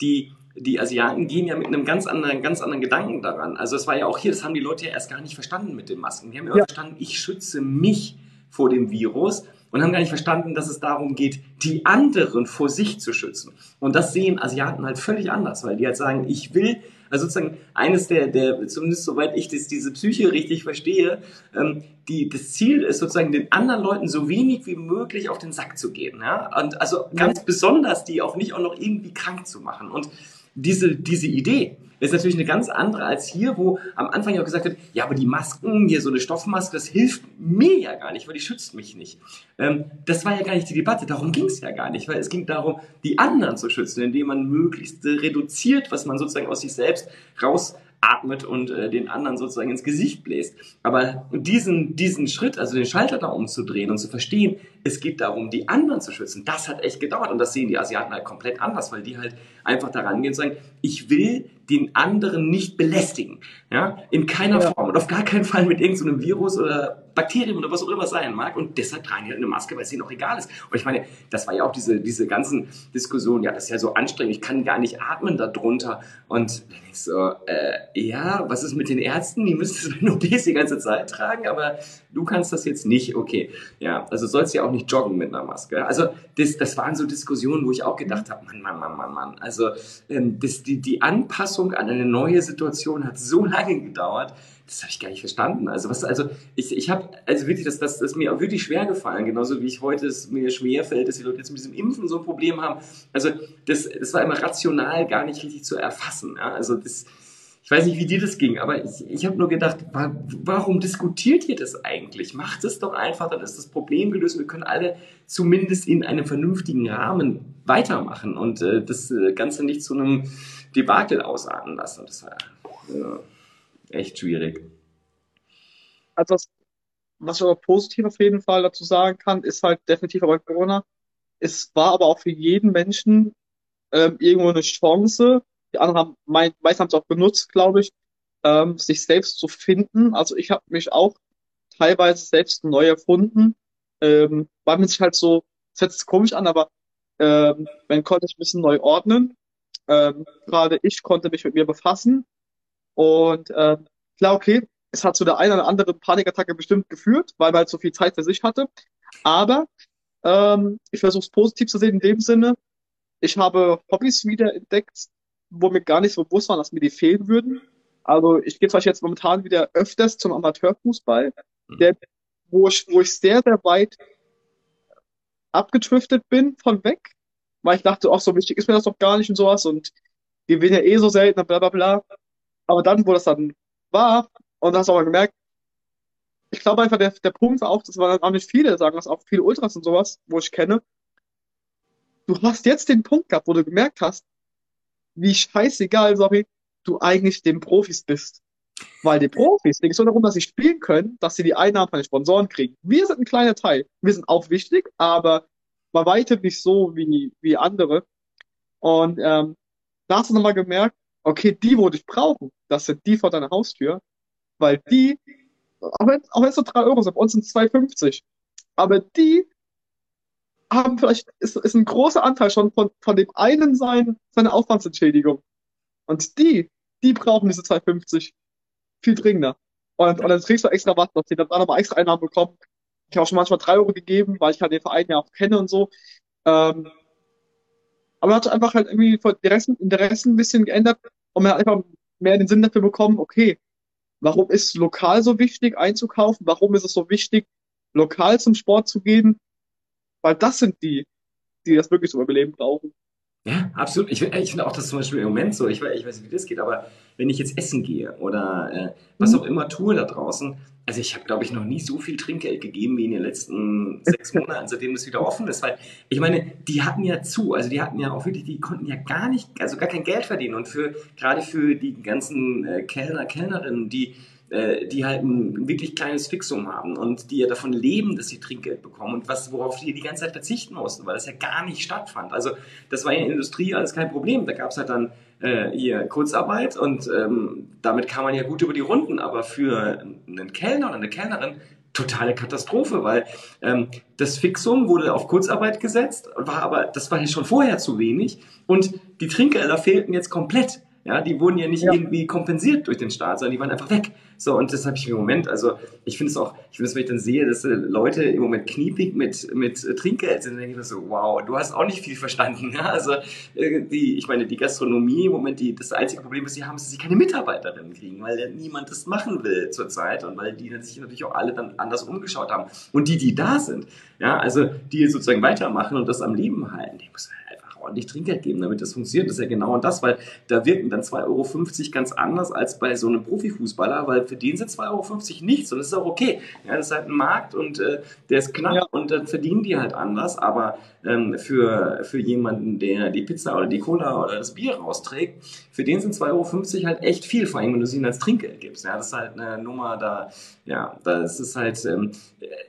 die, die Asiaten gehen ja mit einem ganz anderen, ganz anderen Gedanken daran. Also es war ja auch hier, das haben die Leute ja erst gar nicht verstanden mit den Masken. Die haben ja, ja. verstanden, ich schütze mich vor dem Virus und haben gar nicht verstanden, dass es darum geht, die anderen vor sich zu schützen. Und das sehen Asiaten halt völlig anders, weil die halt sagen, ich will, also sozusagen eines der, der zumindest soweit ich das, diese Psyche richtig verstehe, ähm, die, das Ziel ist sozusagen den anderen Leuten so wenig wie möglich auf den Sack zu gehen. Ja? Und also ganz besonders die auch nicht auch noch irgendwie krank zu machen. Und diese, diese Idee ist natürlich eine ganz andere als hier, wo am Anfang ja auch gesagt wird, ja, aber die Masken, hier so eine Stoffmaske, das hilft mir ja gar nicht, weil die schützt mich nicht. Ähm, das war ja gar nicht die Debatte, darum ging es ja gar nicht, weil es ging darum, die anderen zu schützen, indem man möglichst reduziert, was man sozusagen aus sich selbst raus atmet und äh, den anderen sozusagen ins Gesicht bläst. Aber diesen, diesen Schritt, also den Schalter da umzudrehen und zu verstehen, es geht darum, die anderen zu schützen, das hat echt gedauert. Und das sehen die Asiaten halt komplett anders, weil die halt einfach daran gehen und sagen, ich will den anderen nicht belästigen. Ja, in keiner ja. Form und auf gar keinen Fall mit irgendeinem so Virus oder Bakterium oder was auch immer sein mag. Und deshalb tragen die halt eine Maske, weil es ihnen auch egal ist. Und ich meine, das war ja auch diese, diese ganzen Diskussionen, ja, das ist ja so anstrengend, ich kann gar nicht atmen darunter. Und dann ich so, äh, ja, was ist mit den Ärzten? Die müssen es nur OPs die ganze Zeit tragen, aber du kannst das jetzt nicht. Okay, ja, also sollst ja auch nicht joggen mit einer Maske. Also das, das waren so Diskussionen, wo ich auch gedacht habe, Mann, Mann, Mann, Mann, Mann. Also ähm, das, die, die Anpassung an eine neue Situation hat so lange gedauert, das habe ich gar nicht verstanden. Also was, also ich, ich habe, also wirklich, das, das, das ist mir auch wirklich schwer gefallen, genauso wie ich heute es mir schwer fällt, dass die Leute jetzt mit diesem Impfen so ein Problem haben. Also das, das war immer rational gar nicht richtig zu erfassen. Ja? Also das, ich weiß nicht, wie dir das ging, aber ich, ich habe nur gedacht, warum diskutiert ihr das eigentlich? Macht es doch einfach, dann ist das Problem gelöst. Wir können alle zumindest in einem vernünftigen Rahmen weitermachen und äh, das äh, Ganze nicht zu einem Debakel ausarten lassen. Das war ja, echt schwierig. Also was, was ich aber positiv auf jeden Fall dazu sagen kann, ist halt definitiv bei Corona. Es war aber auch für jeden Menschen ähm, irgendwo eine Chance, die anderen haben, mein, meist haben es auch benutzt, glaube ich, ähm, sich selbst zu finden. Also ich habe mich auch teilweise selbst neu erfunden, ähm, weil man sich halt so, das hört sich komisch an, aber ähm, man konnte sich ein bisschen neu ordnen. Ähm, gerade ich konnte mich mit mir befassen. Und äh, klar, okay, es hat zu der einen oder anderen Panikattacke bestimmt geführt, weil man halt so viel Zeit für sich hatte. Aber ähm, ich versuche es positiv zu sehen in dem Sinne, ich habe Hobbys wieder entdeckt, wo mir gar nicht so bewusst war, dass mir die fehlen würden. Also ich gehe zwar jetzt momentan wieder öfters zum Amateurfußball, mhm. der, wo, ich, wo ich sehr, sehr weit abgetriftet bin von weg, weil ich dachte, ach, so wichtig ist mir das doch gar nicht und sowas und wir gewinnen ja eh so selten und bla bla bla. Aber dann, wo das dann war, und da hast du auch mal gemerkt, ich glaube einfach, der, der Punkt war auch, das waren auch nicht viele, sagen das auch viele Ultras und sowas, wo ich kenne. Du hast jetzt den Punkt gehabt, wo du gemerkt hast, wie scheißegal, sorry, du eigentlich den Profis bist. Weil die Profis, denen es so darum, dass sie spielen können, dass sie die Einnahmen von den Sponsoren kriegen. Wir sind ein kleiner Teil. Wir sind auch wichtig, aber bei weitem nicht so wie, wie andere. Und ähm, da hast du nochmal gemerkt, okay, die, wo dich brauchen, das sind die vor deiner Haustür, weil die, auch wenn, auch wenn es so drei Euro sind, bei uns sind es 2,50, aber die haben vielleicht, ist, ist ein großer Anteil schon von, von dem einen sein, seine Aufwandsentschädigung. Und die, die brauchen diese 2,50 viel dringender. Und, und dann kriegst du extra was, dass die dann nochmal extra Einnahmen bekommen. Ich habe auch schon manchmal drei Euro gegeben, weil ich halt den Verein ja auch kenne und so. Ähm, aber man hat einfach halt irgendwie Interessen, Interessen ein bisschen geändert und man hat einfach mehr den Sinn dafür bekommen, okay, warum ist lokal so wichtig einzukaufen? Warum ist es so wichtig, lokal zum Sport zu gehen? Weil das sind die, die das wirklich zum Überleben brauchen. Ja, absolut. Ich, ich finde auch das zum Beispiel im Moment so, ich, ich weiß nicht, wie das geht, aber wenn ich jetzt essen gehe oder äh, was mhm. auch immer tue da draußen, also ich habe, glaube ich, noch nie so viel Trinkgeld gegeben wie in den letzten sechs Monaten, seitdem es wieder offen ist. Weil ich meine, die hatten ja zu, also die hatten ja auch wirklich, die konnten ja gar nicht, also gar kein Geld verdienen. Und für gerade für die ganzen äh, Kellner, Kellnerinnen, die äh, die halt ein wirklich kleines Fixum haben und die ja davon leben, dass sie Trinkgeld bekommen und was, worauf die die ganze Zeit verzichten mussten, weil das ja gar nicht stattfand. Also das war in der Industrie alles kein Problem. Da gab es halt dann äh, hier Kurzarbeit und ähm, damit kam man ja gut über die Runden, aber für einen Kellner oder eine Kellnerin totale Katastrophe, weil ähm, das Fixum wurde auf Kurzarbeit gesetzt, war aber das war ja schon vorher zu wenig und die Trinkgelder fehlten jetzt komplett. Ja, die wurden ja nicht ja. irgendwie kompensiert durch den Staat, sondern die waren einfach weg. So, und das habe ich im Moment, also ich finde es auch, ich finde es, wenn ich dann sehe, dass äh, Leute im Moment kniepig mit, mit äh, Trinkgeld sind, dann denke ich mir so, wow, du hast auch nicht viel verstanden. Ja? Also äh, die, ich meine, die Gastronomie im Moment, die, das einzige Problem, was sie haben, ist, dass sie keine Mitarbeiterinnen kriegen, weil ja niemand das machen will zurzeit und weil die sich natürlich auch alle dann anders umgeschaut haben. Und die, die da sind, ja, also die sozusagen weitermachen und das am Leben halten, die muss ordentlich Trinkgeld geben, damit das funktioniert. Das ist ja genau das, weil da wirken dann 2,50 Euro ganz anders als bei so einem Profifußballer, weil für den sind 2,50 Euro nichts und das ist auch okay. Ja, das ist halt ein Markt und äh, der ist knapp ja. und dann verdienen die halt anders, aber ähm, für, für jemanden, der die Pizza oder die Cola oder das Bier rausträgt, für den sind 2,50 Euro halt echt viel, vor allem wenn du sie ihnen als Trinkgeld gibst. Ja, das ist halt eine Nummer, da, ja, da ist es halt, ähm,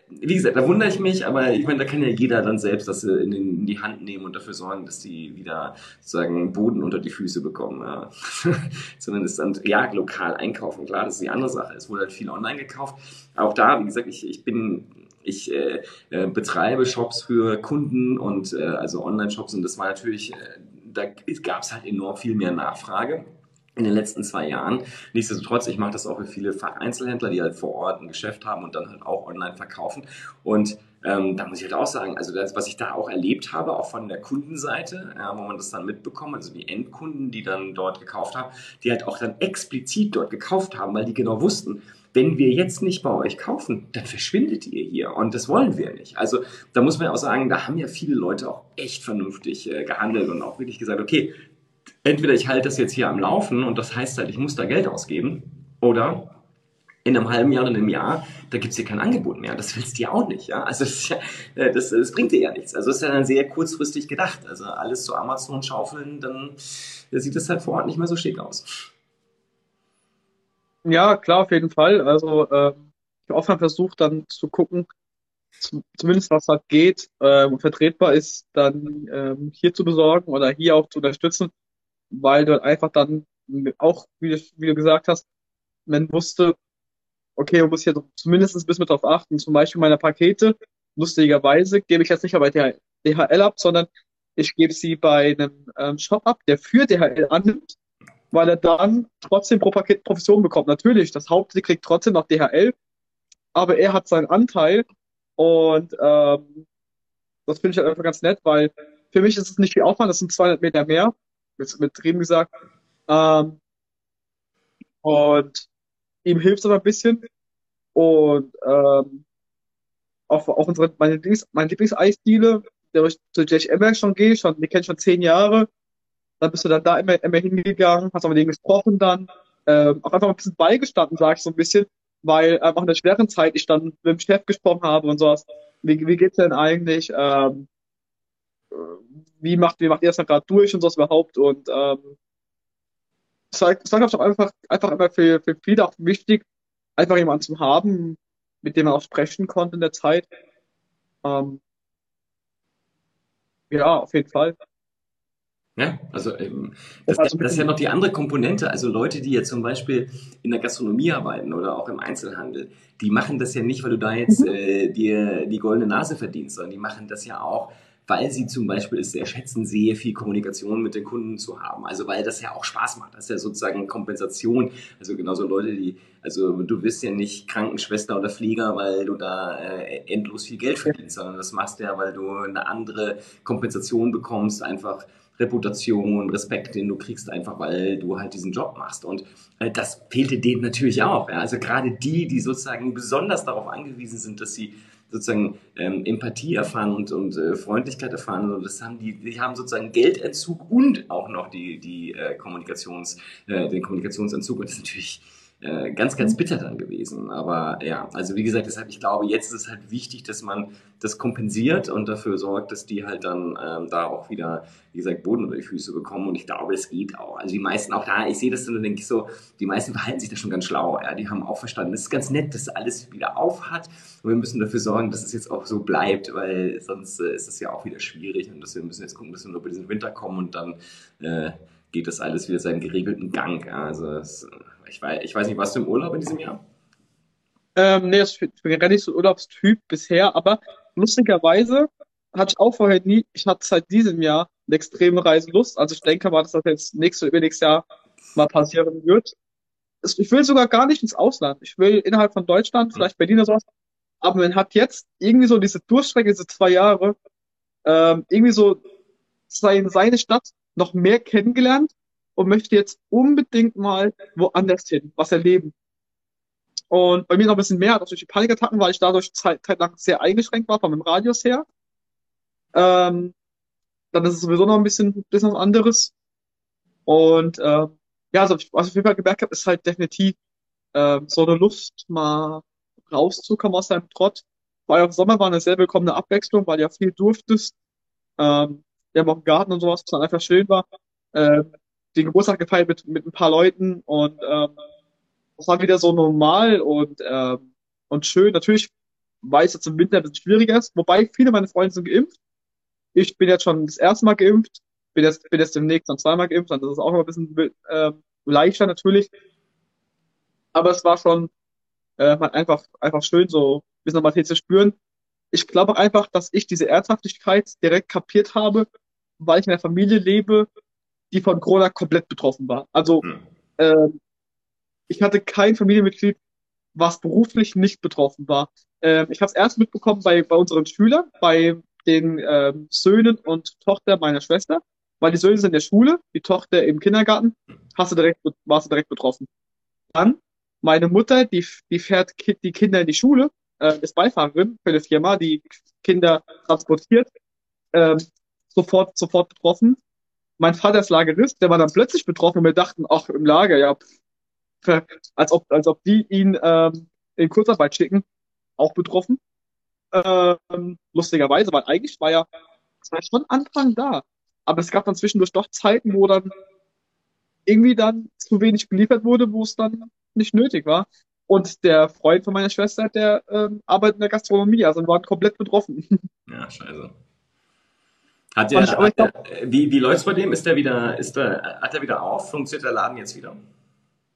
wie gesagt, da wundere ich mich, aber ich meine, da kann ja jeder dann selbst das in, in die Hand nehmen und dafür sorgen, dass die wieder sozusagen Boden unter die Füße bekommen. Ja. Sondern es dann, ja, lokal einkaufen. Klar, das ist die andere Sache. Es wurde halt viel online gekauft. Auch da, wie gesagt, ich, ich bin ich äh, äh, betreibe Shops für Kunden und äh, also Online-Shops und das war natürlich, äh, da gab es halt enorm viel mehr Nachfrage in den letzten zwei Jahren. Nichtsdestotrotz, ich mache das auch für viele Facheinzelhändler, die halt vor Ort ein Geschäft haben und dann halt auch online verkaufen. Und ähm, da muss ich halt auch sagen, also das, was ich da auch erlebt habe, auch von der Kundenseite, ja, wo man das dann mitbekommt, also die Endkunden, die dann dort gekauft haben, die halt auch dann explizit dort gekauft haben, weil die genau wussten, wenn wir jetzt nicht bei euch kaufen, dann verschwindet ihr hier und das wollen wir nicht. Also da muss man auch sagen, da haben ja viele Leute auch echt vernünftig äh, gehandelt und auch wirklich gesagt, okay, entweder ich halte das jetzt hier am Laufen und das heißt halt, ich muss da Geld ausgeben oder in einem halben Jahr oder einem Jahr, da gibt es hier kein Angebot mehr. Das willst du ja auch nicht, ja. Also das, ja, äh, das, das, bringt dir ja nichts. Also das ist ja dann sehr kurzfristig gedacht. Also alles zu Amazon schaufeln, dann sieht es halt vor Ort nicht mehr so schick aus. Ja, klar, auf jeden Fall. Also äh, ich habe oft versucht, dann zu gucken, zumindest was halt geht äh, und vertretbar ist, dann ähm, hier zu besorgen oder hier auch zu unterstützen, weil du einfach dann auch, wie wie du gesagt hast, man wusste, okay, man muss hier zumindest ein bisschen drauf achten. Zum Beispiel meine Pakete, lustigerweise, gebe ich jetzt nicht bei DHL ab, sondern ich gebe sie bei einem ähm, Shop ab, der für DHL annimmt weil er dann trotzdem pro Paket Provision bekommt. Natürlich, das Hauptziel kriegt trotzdem noch DHL, aber er hat seinen Anteil und ähm, das finde ich halt einfach ganz nett, weil für mich ist es nicht viel Aufwand, das sind 200 Meter mehr, mit, mit Drehen gesagt. Ähm, und ihm hilft es aber ein bisschen. Und ähm, auch, auch unsere, meine, Lieblings, meine Lieblingseisdiele, der ich zu JHM schon gehe, schon, die kenne ich schon zehn Jahre, dann bist du dann da immer, immer hingegangen, hast auch mit denen gesprochen dann, ähm, auch einfach ein bisschen beigestanden, sag ich so ein bisschen, weil einfach in der schweren Zeit ich dann mit dem Chef gesprochen habe und sowas. Wie, wie geht's denn eigentlich? Ähm, wie macht, wie macht ihr das dann gerade durch und sowas überhaupt? Und ähm, glaube ich, auch einfach, einfach immer für, für viele auch wichtig, einfach jemanden zu haben, mit dem man auch sprechen konnte in der Zeit. Ähm, ja, auf jeden Fall. Ja, also ähm, das, das, ist ja noch die andere Komponente. Also Leute, die jetzt zum Beispiel in der Gastronomie arbeiten oder auch im Einzelhandel, die machen das ja nicht, weil du da jetzt mhm. äh, dir die goldene Nase verdienst, sondern die machen das ja auch, weil sie zum Beispiel es sehr schätzen, sehr viel Kommunikation mit den Kunden zu haben. Also weil das ja auch Spaß macht. Das ist ja sozusagen Kompensation. Also genauso Leute, die, also du bist ja nicht Krankenschwester oder Flieger, weil du da äh, endlos viel Geld verdienst, sondern das machst du ja, weil du eine andere Kompensation bekommst, einfach Reputation, Respekt, den du kriegst, einfach weil du halt diesen Job machst. Und äh, das fehlte denen natürlich auch. Ja? Also gerade die, die sozusagen besonders darauf angewiesen sind, dass sie sozusagen ähm, Empathie erfahren und, und äh, Freundlichkeit erfahren. Und das haben die, die haben sozusagen Geldentzug und auch noch die, die äh, Kommunikations, äh, den Kommunikationsentzug. Und das ist natürlich äh, ganz, ganz mhm. bitter dann gewesen. Aber ja, also wie gesagt, deshalb, ich glaube, jetzt ist es halt wichtig, dass man das kompensiert und dafür sorgt, dass die halt dann ähm, da auch wieder, wie gesagt, Boden unter die Füße bekommen. Und ich glaube, es geht auch. Also die meisten auch da, ich sehe das dann und denke ich so, die meisten verhalten sich da schon ganz schlau. Ja, die haben auch verstanden, es ist ganz nett, dass alles wieder auf hat. Und wir müssen dafür sorgen, dass es jetzt auch so bleibt, weil sonst äh, ist es ja auch wieder schwierig und dass wir müssen jetzt gucken, dass wir nur über diesen Winter kommen und dann äh, geht das alles wieder seinen geregelten Gang. Also es, ich, weiß, ich weiß nicht, warst du im Urlaub in diesem Jahr? Ähm, nee, ich bin gar nicht so ein Urlaubstyp bisher, aber lustigerweise hatte ich auch vorher nie, ich hatte seit diesem Jahr eine extreme Reiselust. Also ich denke mal, dass das jetzt nächstes oder nächstes Jahr mal passieren wird. Ich will sogar gar nicht ins Ausland. Ich will innerhalb von Deutschland, vielleicht Berlin oder sowas. Aber man hat jetzt irgendwie so diese Durchstrecke, diese zwei Jahre, ähm, irgendwie so seine Stadt noch mehr kennengelernt und möchte jetzt unbedingt mal woanders hin, was erleben. Und bei mir noch ein bisschen mehr, durch die Panikattacken, weil ich dadurch zeit, zeit lang sehr eingeschränkt war, von dem Radius her. Ähm, dann ist es sowieso noch ein bisschen, bisschen was anderes. Und äh, ja, also was ich auf jeden Fall gemerkt habe, ist halt definitiv äh, so eine Lust, mal rauszukommen aus deinem Trott. Weil auch Sommer war eine sehr willkommene Abwechslung, weil ja viel durftest. Ähm, wir haben auch einen Garten und sowas, was dann einfach schön war. Ähm, den Geburtstag gefeiert mit, mit ein paar Leuten und ähm, das war wieder so normal und, ähm, und schön. Natürlich weiß jetzt im Winter ein bisschen schwieriger ist, wobei viele meiner Freunde sind geimpft. Ich bin jetzt schon das erste Mal geimpft, bin jetzt, bin jetzt demnächst dann zweimal geimpft, dann das ist auch noch ein bisschen äh, leichter natürlich. Aber es war schon äh, einfach, einfach schön, so ein bisschen Normalität zu spüren. Ich glaube einfach, dass ich diese Ernsthaftigkeit direkt kapiert habe, weil ich in einer Familie lebe, die von Corona komplett betroffen war. Also hm. äh, ich hatte kein Familienmitglied, was beruflich nicht betroffen war. Äh, ich habe es erst mitbekommen bei, bei unseren Schülern, bei den äh, Söhnen und Tochter meiner Schwester, weil die Söhne sind in der Schule, die Tochter im Kindergarten, hast du direkt, warst du direkt betroffen. Dann meine Mutter, die, die fährt die Kinder in die Schule, äh, ist Beifahrerin für eine Firma, die Kinder transportiert, äh, sofort, sofort betroffen mein Vater ist Lagerist, der war dann plötzlich betroffen und wir dachten, ach, im Lager, ja, als ob, als ob die ihn ähm, in Kurzarbeit schicken, auch betroffen. Ähm, lustigerweise, weil eigentlich war ja, war schon Anfang da. Aber es gab dann zwischendurch doch Zeiten, wo dann irgendwie dann zu wenig geliefert wurde, wo es dann nicht nötig war. Und der Freund von meiner Schwester, der ähm, arbeitet in der Gastronomie, also wir waren komplett betroffen. Ja, scheiße. Hat der, hat der, wie wie läuft's bei dem? Ist der wieder, ist der, hat er wieder auf? Funktioniert der Laden jetzt wieder?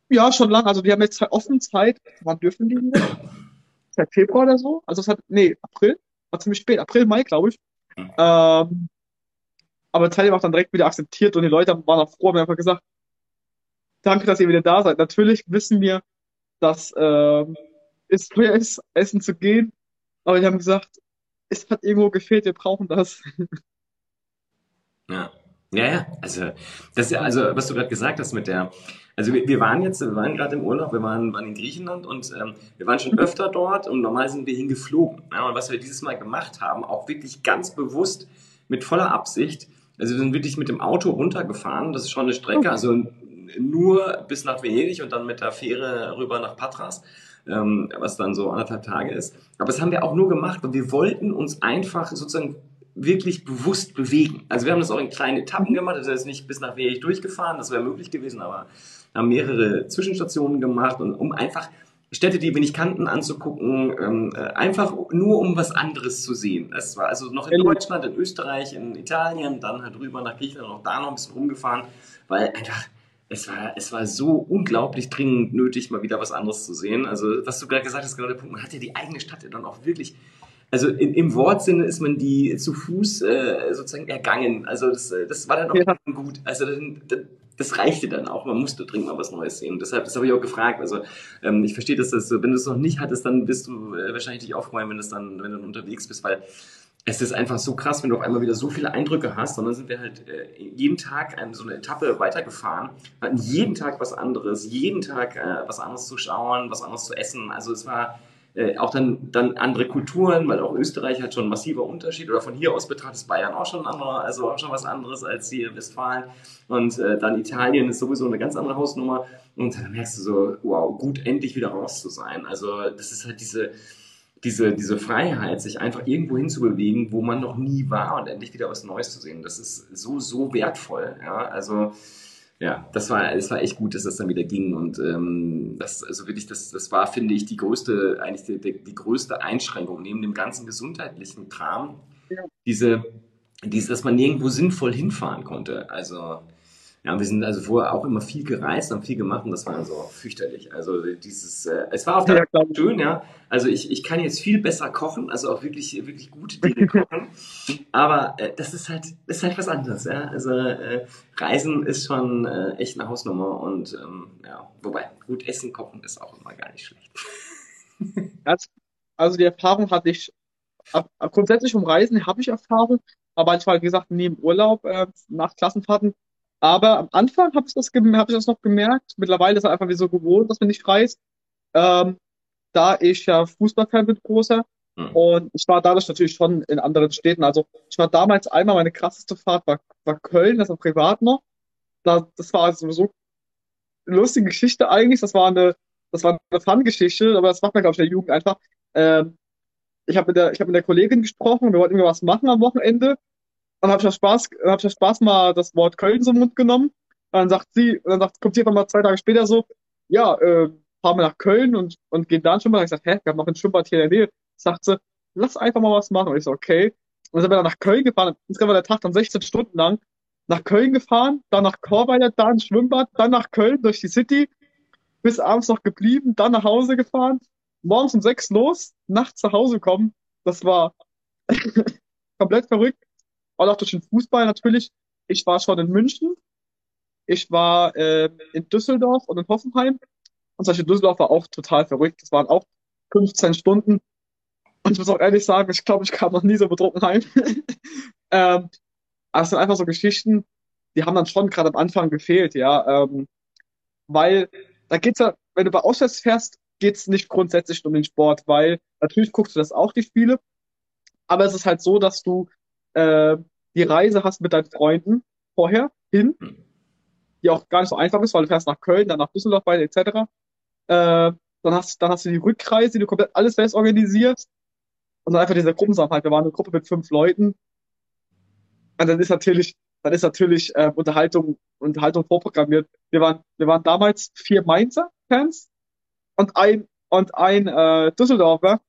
Ja, schon lang. Also die haben jetzt offen Zeit. Wann dürfen die wieder? Seit Februar oder so? Also es hat, nee, April. War ziemlich spät. April, Mai, glaube ich. Mhm. Ähm, aber Teil auch dann direkt wieder akzeptiert und die Leute waren auch froh, haben einfach gesagt, danke, dass ihr wieder da seid. Natürlich wissen wir, dass ähm, es teuer ist, essen zu gehen. Aber die haben gesagt, es hat irgendwo gefehlt, wir brauchen das. Ja. Ja, ja, also das also was du gerade gesagt hast mit der, also wir, wir waren jetzt, wir waren gerade im Urlaub, wir waren, waren in Griechenland und ähm, wir waren schon öfter dort und normal sind wir hingeflogen. Ja, und was wir dieses Mal gemacht haben, auch wirklich ganz bewusst mit voller Absicht, also wir sind wirklich mit dem Auto runtergefahren, das ist schon eine Strecke, also nur bis nach Venedig und dann mit der Fähre rüber nach Patras, ähm, was dann so anderthalb Tage ist. Aber das haben wir auch nur gemacht, weil wir wollten uns einfach sozusagen wirklich bewusst bewegen. Also wir haben das auch in kleinen Etappen gemacht, das ist nicht bis nach Venedig durchgefahren, das wäre möglich gewesen, aber haben mehrere Zwischenstationen gemacht und um einfach Städte, die wir nicht kannten, anzugucken, ähm, äh, einfach nur um was anderes zu sehen. Das war also noch in Deutschland, in Österreich, in Italien, dann halt rüber nach Griechenland und auch da noch ein bisschen rumgefahren, weil einfach es war, es war so unglaublich dringend nötig, mal wieder was anderes zu sehen. Also, was du gerade gesagt hast, genau der Punkt, man hat ja die eigene Stadt ja dann auch wirklich also in, im Wortsinne ist man die zu Fuß äh, sozusagen ergangen. Also das, äh, das war dann auch ja. gut. Also das, das reichte dann auch. Man musste dringend mal was Neues sehen. Deshalb, das habe ich auch gefragt. Also ähm, ich verstehe, dass das so, wenn du es noch nicht hattest, dann bist du äh, wahrscheinlich nicht aufgeräumt, wenn, das dann, wenn du unterwegs bist, weil es ist einfach so krass, wenn du auf einmal wieder so viele Eindrücke hast. Und dann sind wir halt äh, jeden Tag eine, so eine Etappe weitergefahren, hatten jeden Tag was anderes, jeden Tag äh, was anderes zu schauen, was anderes zu essen. Also es war äh, auch dann, dann andere Kulturen, weil auch Österreich hat schon ein massiver Unterschied. Oder von hier aus betrachtet ist Bayern auch schon anderer, also auch schon was anderes als hier Westfalen. Und äh, dann Italien ist sowieso eine ganz andere Hausnummer. Und dann merkst du so, wow, gut, endlich wieder raus zu sein. Also das ist halt diese diese, diese Freiheit, sich einfach irgendwo hinzubewegen, wo man noch nie war und endlich wieder was Neues zu sehen, das ist so, so wertvoll. Ja, also ja, das war, das war echt gut, dass das dann wieder ging. Und ähm, das, also wirklich, das, das war, finde ich, die größte, eigentlich die, die, die größte Einschränkung neben dem ganzen gesundheitlichen Kram. Ja. Diese, diese, dass man nirgendwo sinnvoll hinfahren konnte. Also ja, wir sind also vorher auch immer viel gereist und viel gemacht und das war also fürchterlich. Also dieses, äh, es war auch ja, schön, ja. Also ich, ich kann jetzt viel besser kochen, also auch wirklich, wirklich gute Dinge kochen. Aber äh, das ist halt, ist halt was anderes, ja. Also äh, Reisen ist schon äh, echt eine Hausnummer und ähm, ja, wobei gut Essen kochen ist auch immer gar nicht schlecht. also die Erfahrung hatte ich ab, grundsätzlich um Reisen habe ich Erfahrung, aber manchmal, wie gesagt, neben Urlaub äh, nach Klassenfahrten aber am Anfang habe ich, das hab ich das noch gemerkt. Mittlerweile ist es einfach wie so gewohnt, dass man nicht reist. Ähm, da ich ja Fußballfan bin, großer. Mhm. Und ich war dadurch natürlich schon in anderen Städten. Also ich war damals einmal, meine krasseste Fahrt war, war Köln, das war privat noch. Da, das war also so eine lustige Geschichte eigentlich. Das war eine, das war eine Fun-Geschichte, aber das macht man, glaube ich, in der Jugend einfach. Ähm, ich habe mit, der, ich hab mit der Kollegin gesprochen, wir wollten irgendwas machen am Wochenende dann habe ich Spaß, hab ich aus Spaß mal das Wort Köln so im Mund genommen. Dann sagt sie, dann sagt, kommt sie einfach mal zwei Tage später so, ja, äh, fahren wir nach Köln und, und gehen da ins Schwimmbad. Ich sag, hä, wir haben noch ein Schwimmbad hier in der Nähe. Sagt sie, lass einfach mal was machen. Und ich so, okay. Und dann sind wir dann nach Köln gefahren. Insgesamt war der Tag dann 16 Stunden lang. Nach Köln gefahren, dann nach Chorweiler, dann ins Schwimmbad, dann nach Köln durch die City, bis abends noch geblieben, dann nach Hause gefahren, morgens um sechs los, nachts zu Hause kommen. Das war komplett verrückt auch durch den Fußball natürlich. Ich war schon in München, ich war äh, in Düsseldorf und in Hoffenheim. Und solche Düsseldorf war auch total verrückt. Das waren auch 15 Stunden. Und ich muss auch ehrlich sagen, ich glaube, ich kam noch nie so betrunken heim. ähm, aber es sind einfach so Geschichten, die haben dann schon gerade am Anfang gefehlt, ja. Ähm, weil da geht's ja, wenn du bei Auswärts fährst, geht's nicht grundsätzlich um den Sport, weil natürlich guckst du das auch, die Spiele. Aber es ist halt so, dass du äh, die Reise hast mit deinen Freunden vorher hin, hm. die auch gar nicht so einfach ist, weil du fährst nach Köln, dann nach Düsseldorf weiter etc. Äh, dann hast, dann hast du die Rückreise, die du komplett alles selbst organisiert. Und dann einfach dieser Gruppensamkeit. Wir waren eine Gruppe mit fünf Leuten. Und dann ist natürlich, dann ist natürlich äh, Unterhaltung, Unterhaltung vorprogrammiert. Wir waren, wir waren damals vier Mainzer Fans und ein und ein äh, Düsseldorfer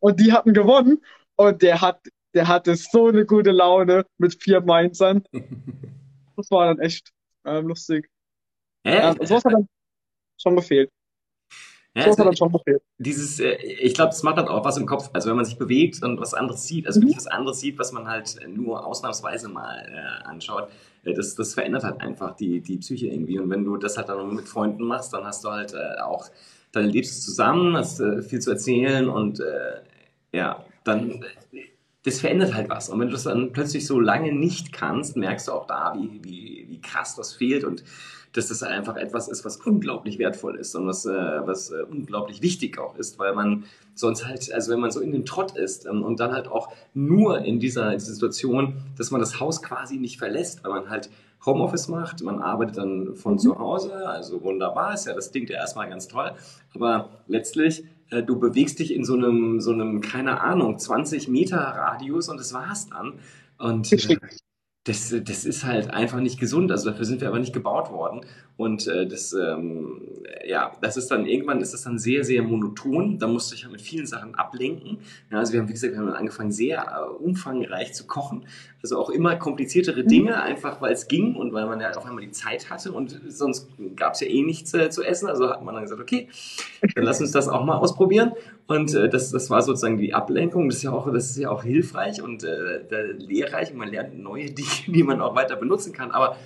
und die hatten gewonnen und der hat der hatte so eine gute Laune mit vier Mainzern. Das war dann echt äh, lustig. Ja, ähm, sowas hat dann schon gefehlt. Ja, so also, hat dann schon gefehlt. Dieses, äh, ich glaube, das macht dann auch was im Kopf. Also wenn man sich bewegt und was anderes sieht, also mhm. was anderes sieht, was man halt nur ausnahmsweise mal äh, anschaut, äh, das, das verändert halt einfach die, die Psyche irgendwie. Und wenn du das halt dann mit Freunden machst, dann hast du halt äh, auch, dann lebst du zusammen, hast äh, viel zu erzählen und äh, ja, dann das verändert halt was. Und wenn du das dann plötzlich so lange nicht kannst, merkst du auch da, wie, wie, wie krass das fehlt und dass das einfach etwas ist, was unglaublich wertvoll ist und was, äh, was äh, unglaublich wichtig auch ist, weil man sonst halt, also wenn man so in den Trott ist ähm, und dann halt auch nur in dieser, in dieser Situation, dass man das Haus quasi nicht verlässt, weil man halt Homeoffice macht, man arbeitet dann von mhm. zu Hause, also wunderbar, ist ja, das klingt ja erstmal ganz toll, aber letztlich äh, du bewegst dich in so einem, so einem, keine Ahnung, 20 Meter Radius und das war's dann. Und äh, das, das ist halt einfach nicht gesund. Also dafür sind wir aber nicht gebaut worden. Und äh, das, ähm, ja, das ist dann irgendwann ist das dann sehr, sehr monoton. Da musst du dich halt mit vielen Sachen ablenken. Ja, also wir haben, wie gesagt, wir haben angefangen, sehr äh, umfangreich zu kochen. Also auch immer kompliziertere mhm. Dinge, einfach weil es ging und weil man ja auf einmal die Zeit hatte und sonst gab es ja eh nichts äh, zu essen. Also hat man dann gesagt, okay, dann lass uns das auch mal ausprobieren. Und äh, das, das war sozusagen die Ablenkung. Das ist ja auch, das ist ja auch hilfreich und äh, lehrreich. Und man lernt neue Dinge, die man auch weiter benutzen kann. Aber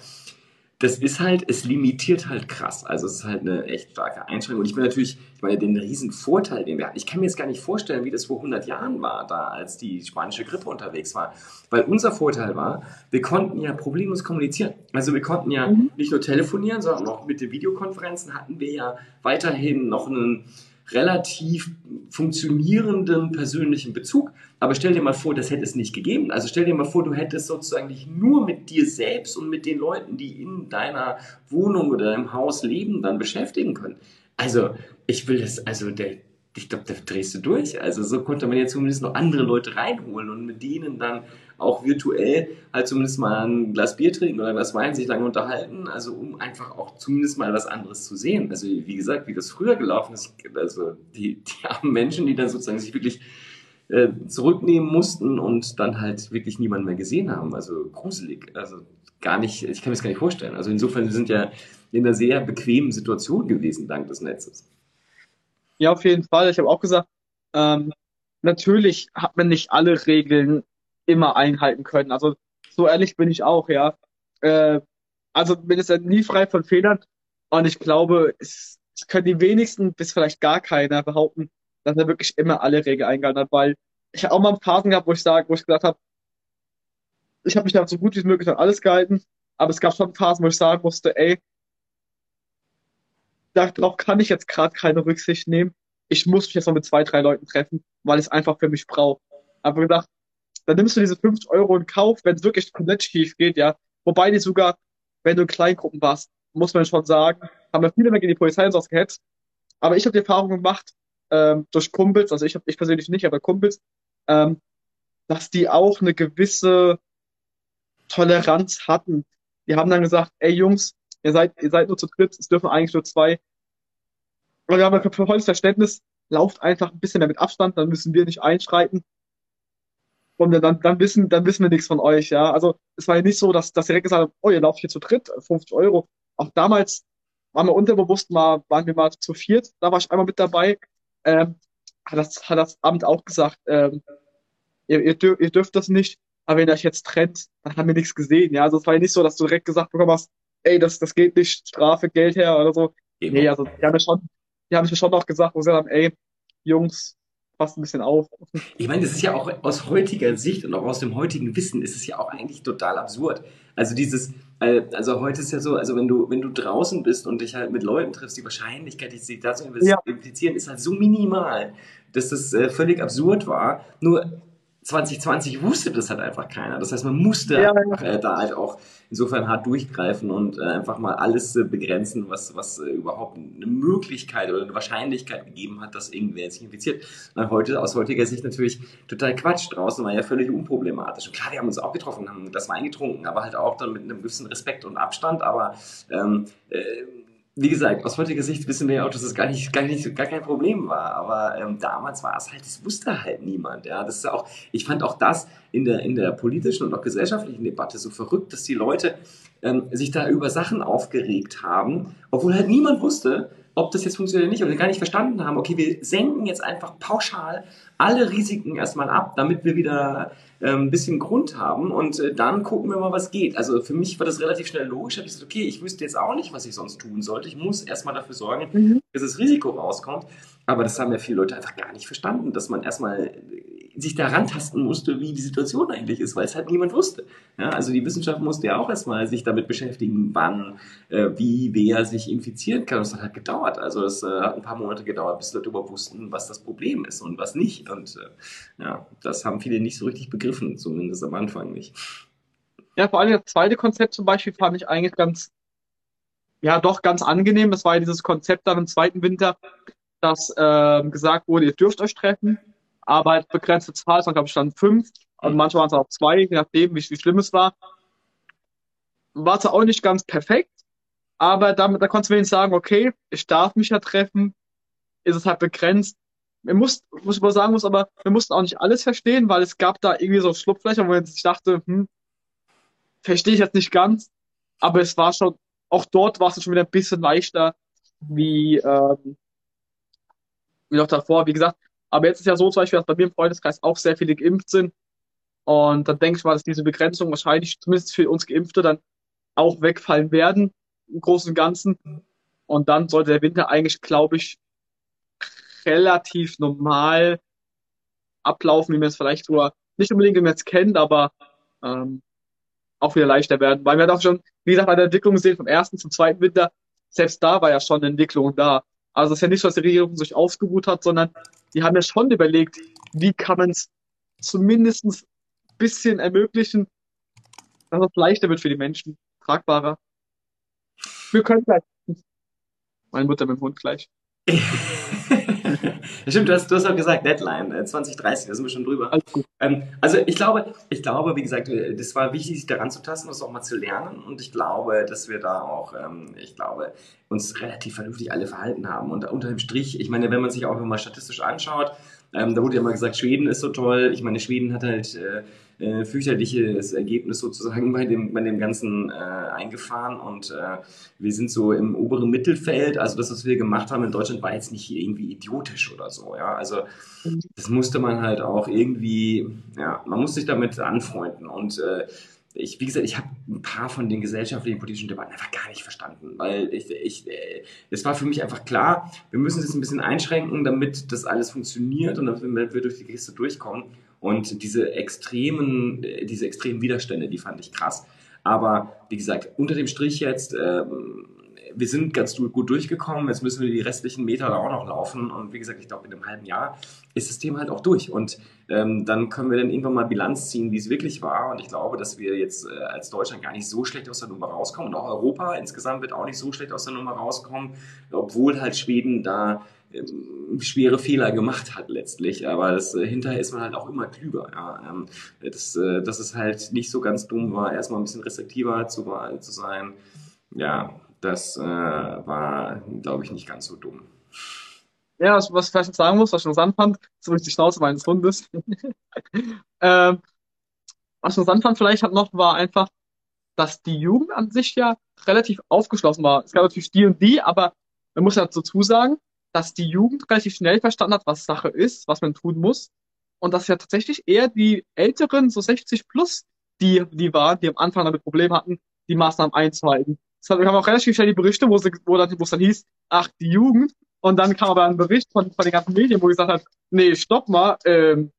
das ist halt, es limitiert halt krass. Also es ist halt eine echt starke Einschränkung. Und ich bin natürlich, ich meine, den riesen Vorteil, den wir hatten. Ich kann mir jetzt gar nicht vorstellen, wie das vor 100 Jahren war, da als die spanische Grippe unterwegs war. Weil unser Vorteil war, wir konnten ja problemlos kommunizieren. Also wir konnten ja mhm. nicht nur telefonieren, sondern auch mit den Videokonferenzen hatten wir ja weiterhin noch einen relativ funktionierenden persönlichen Bezug. Aber stell dir mal vor, das hätte es nicht gegeben. Also stell dir mal vor, du hättest sozusagen dich nur mit dir selbst und mit den Leuten, die in deiner Wohnung oder im Haus leben, dann beschäftigen können. Also ich will das, also der, ich glaube, da drehst du durch. Also so konnte man ja zumindest noch andere Leute reinholen und mit denen dann auch virtuell halt zumindest mal ein Glas Bier trinken oder ein Glas Wein, sich lange unterhalten, also um einfach auch zumindest mal was anderes zu sehen. Also wie gesagt, wie das früher gelaufen ist, also die, die armen Menschen, die dann sozusagen sich wirklich äh, zurücknehmen mussten und dann halt wirklich niemanden mehr gesehen haben. Also gruselig. Also gar nicht, ich kann mir das gar nicht vorstellen. Also insofern, wir sind ja in einer sehr bequemen Situation gewesen dank des Netzes. Ja, auf jeden Fall. Ich habe auch gesagt, ähm, natürlich hat man nicht alle Regeln immer einhalten können. Also so ehrlich bin ich auch, ja. Äh, also bin ja nie frei von Fehlern. Und ich glaube, es, es können die wenigsten bis vielleicht gar keiner behaupten, dass er wirklich immer alle Regeln eingehalten hat, weil ich auch mal Phasen gehabt, wo ich sage, wo ich gesagt habe, ich habe mich da so gut wie möglich an alles gehalten, aber es gab schon Phasen, wo ich sagen musste, ey, darauf kann ich jetzt gerade keine Rücksicht nehmen. Ich muss mich jetzt noch mit zwei, drei Leuten treffen, weil es einfach für mich brauche. Aber gedacht, dann nimmst du diese 50 Euro in Kauf, wenn es wirklich komplett schief geht, ja. Wobei die sogar, wenn du in Kleingruppen warst, muss man schon sagen, haben wir viele mehr gegen die Polizei und so gehetzt. Aber ich habe die Erfahrung gemacht, ähm, durch Kumpels, also ich, hab, ich persönlich nicht, aber Kumpels, ähm, dass die auch eine gewisse Toleranz hatten. Die haben dann gesagt, ey Jungs, ihr seid, ihr seid nur zu dritt, es dürfen eigentlich nur zwei. Und wir haben für volles Verständnis, lauft einfach ein bisschen damit Abstand, dann müssen wir nicht einschreiten. Und dann, dann wissen, dann wissen wir nichts von euch, ja. Also, es war ja nicht so, dass, dass direkt gesagt haben, oh, ihr lauft hier zu dritt, 50 Euro. Auch damals waren wir unterbewusst mal, waren wir mal zu viert, da war ich einmal mit dabei. Ähm, hat das, hat das Amt auch gesagt, ähm, ihr, ihr, dürft, ihr dürft das nicht, aber wenn ihr euch jetzt trennt, dann haben wir nichts gesehen, ja. Also, es war ja nicht so, dass du direkt gesagt bekommen hast, ey, das, das geht nicht, Strafe, Geld her oder so. Eben. Nee, also, die haben mir schon, die haben mir schon noch gesagt, wo sie haben, ey, Jungs, passt ein bisschen auf. Ich meine, das ist ja auch aus heutiger Sicht und auch aus dem heutigen Wissen ist es ja auch eigentlich total absurd. Also dieses, also heute ist ja so, also wenn du, wenn du draußen bist und dich halt mit Leuten triffst, die Wahrscheinlichkeit, dich dazu infizieren, ja. ist halt so minimal, dass das äh, völlig absurd war. Nur 2020 wusste das halt einfach keiner. Das heißt, man musste ja, einfach, äh, da halt auch insofern hart durchgreifen und äh, einfach mal alles äh, begrenzen, was, was äh, überhaupt eine Möglichkeit oder eine Wahrscheinlichkeit gegeben hat, dass irgendwer sich infiziert. Und heute, aus heutiger Sicht natürlich total Quatsch. Draußen war ja völlig unproblematisch. Und klar, wir haben uns auch getroffen, haben das Wein getrunken, aber halt auch dann mit einem gewissen Respekt und Abstand. Aber ähm, äh, wie gesagt, aus heutiger Sicht wissen wir ja auch, dass es gar nicht, gar nicht, gar kein Problem war. Aber ähm, damals war es halt, das wusste halt niemand. Ja, das ist auch, ich fand auch das in der in der politischen und auch gesellschaftlichen Debatte so verrückt, dass die Leute ähm, sich da über Sachen aufgeregt haben, obwohl halt niemand wusste, ob das jetzt funktioniert oder nicht, oder gar nicht verstanden haben, okay, wir senken jetzt einfach pauschal alle Risiken erstmal ab, damit wir wieder äh, ein bisschen Grund haben und äh, dann gucken wir mal, was geht. Also für mich war das relativ schnell logisch. Ich habe gesagt, okay, ich wüsste jetzt auch nicht, was ich sonst tun sollte. Ich muss erstmal dafür sorgen, mhm. dass das Risiko rauskommt. Aber das haben ja viele Leute einfach gar nicht verstanden, dass man erstmal sich daran tasten musste, wie die Situation eigentlich ist, weil es halt niemand wusste. Ja, also die Wissenschaft musste ja auch erstmal sich damit beschäftigen, wann, äh, wie, wer sich infizieren kann. Und das hat halt gedauert. Also es äh, hat ein paar Monate gedauert, bis Leute überhaupt wussten, was das Problem ist und was nicht. Und äh, ja, das haben viele nicht so richtig begriffen, zumindest am Anfang nicht. Ja, vor allem das zweite Konzept zum Beispiel fand ich eigentlich ganz, ja, doch ganz angenehm. Das war ja dieses Konzept dann im zweiten Winter, dass äh, gesagt wurde, ihr dürft euch treffen, aber begrenzte Zahl, es waren glaube ich dann fünf und manchmal waren es auch zwei, je nachdem, wie, wie schlimm es war. War zwar auch nicht ganz perfekt, aber damit, da konntest du wenigstens sagen, okay, ich darf mich ja treffen, ist es halt begrenzt. Wir mussten, muss ich mal sagen muss, aber wir mussten auch nicht alles verstehen, weil es gab da irgendwie so Schlupflöcher, wo sich dachte, hm, verstehe ich jetzt nicht ganz, aber es war schon, auch dort war es schon wieder ein bisschen leichter, wie, ähm, wie noch davor. Wie gesagt, aber jetzt ist ja so zum Beispiel, dass bei mir im Freundeskreis auch sehr viele geimpft sind. Und dann denke ich mal, dass diese Begrenzung wahrscheinlich, zumindest für uns Geimpfte, dann auch wegfallen werden, im Großen und Ganzen. Und dann sollte der Winter eigentlich, glaube ich, relativ normal ablaufen, wie man es vielleicht sogar nicht unbedingt, wie man es kennt, aber ähm, auch wieder leichter werden. Weil wir haben auch schon, wie gesagt, bei der Entwicklung gesehen, vom ersten zum zweiten Winter, selbst da war ja schon eine Entwicklung da. Also es ist ja nicht so, dass die Regierung sich ausgeruht hat, sondern die haben ja schon überlegt, wie kann man es zumindest ein bisschen ermöglichen, dass es leichter wird für die Menschen, tragbarer. Wir können gleich. Meine Mutter mit dem Hund gleich. Stimmt, du hast, du hast auch gesagt, Deadline 2030, äh, da sind wir schon drüber. Ähm, also ich glaube, ich glaube, wie gesagt, äh, das war wichtig, sich daran zu tasten, das auch mal zu lernen. Und ich glaube, dass wir da auch, ähm, ich glaube, uns relativ vernünftig alle verhalten haben. Und unter dem Strich, ich meine, wenn man sich auch mal statistisch anschaut, ähm, da wurde ja mal gesagt, Schweden ist so toll. Ich meine, Schweden hat halt äh, äh, fürchterliches Ergebnis sozusagen bei dem, bei dem Ganzen äh, eingefahren und äh, wir sind so im oberen Mittelfeld. Also das, was wir gemacht haben in Deutschland, war jetzt nicht irgendwie idiotisch oder so. Ja, also das musste man halt auch irgendwie, ja, man muss sich damit anfreunden und äh, ich, wie gesagt, ich habe ein paar von den gesellschaftlichen, politischen Debatten einfach gar nicht verstanden, weil ich, ich, äh, es war für mich einfach klar, wir müssen es ein bisschen einschränken, damit das alles funktioniert und damit wir durch die Kiste durchkommen. Und diese extremen, äh, diese extremen Widerstände, die fand ich krass. Aber wie gesagt, unter dem Strich jetzt, ähm, wir sind ganz gut durchgekommen. Jetzt müssen wir die restlichen Meter da auch noch laufen. Und wie gesagt, ich glaube, in einem halben Jahr ist das Thema halt auch durch. Und ähm, dann können wir dann irgendwann mal Bilanz ziehen, wie es wirklich war. Und ich glaube, dass wir jetzt äh, als Deutschland gar nicht so schlecht aus der Nummer rauskommen. Und auch Europa insgesamt wird auch nicht so schlecht aus der Nummer rauskommen, obwohl halt Schweden da schwere Fehler gemacht hat letztlich, aber das, äh, hinterher ist man halt auch immer klüger. Ja. Ähm, das, äh, dass es halt nicht so ganz dumm war, erstmal ein bisschen restriktiver zu, zu sein. Ja, das äh, war, glaube ich, nicht ganz so dumm. Ja, was, ich vielleicht sagen muss, was ich interessant fand, so ist die Schnauze meines Hundes. ähm, was ich interessant fand vielleicht hat noch, war einfach, dass die Jugend an sich ja relativ aufgeschlossen war. Es gab natürlich die und die, aber man muss ja dazu sagen, dass die Jugend relativ schnell verstanden hat, was Sache ist, was man tun muss. Und dass ja tatsächlich eher die Älteren, so 60 plus, die, die waren, die am Anfang damit Probleme hatten, die Maßnahmen einzuhalten. Wir haben auch relativ schnell die Berichte, wo, sie, wo, dann, wo es dann hieß, ach, die Jugend. Und dann kam aber ein Bericht von, von den ganzen Medien, wo gesagt hat, nee, stopp mal, ähm,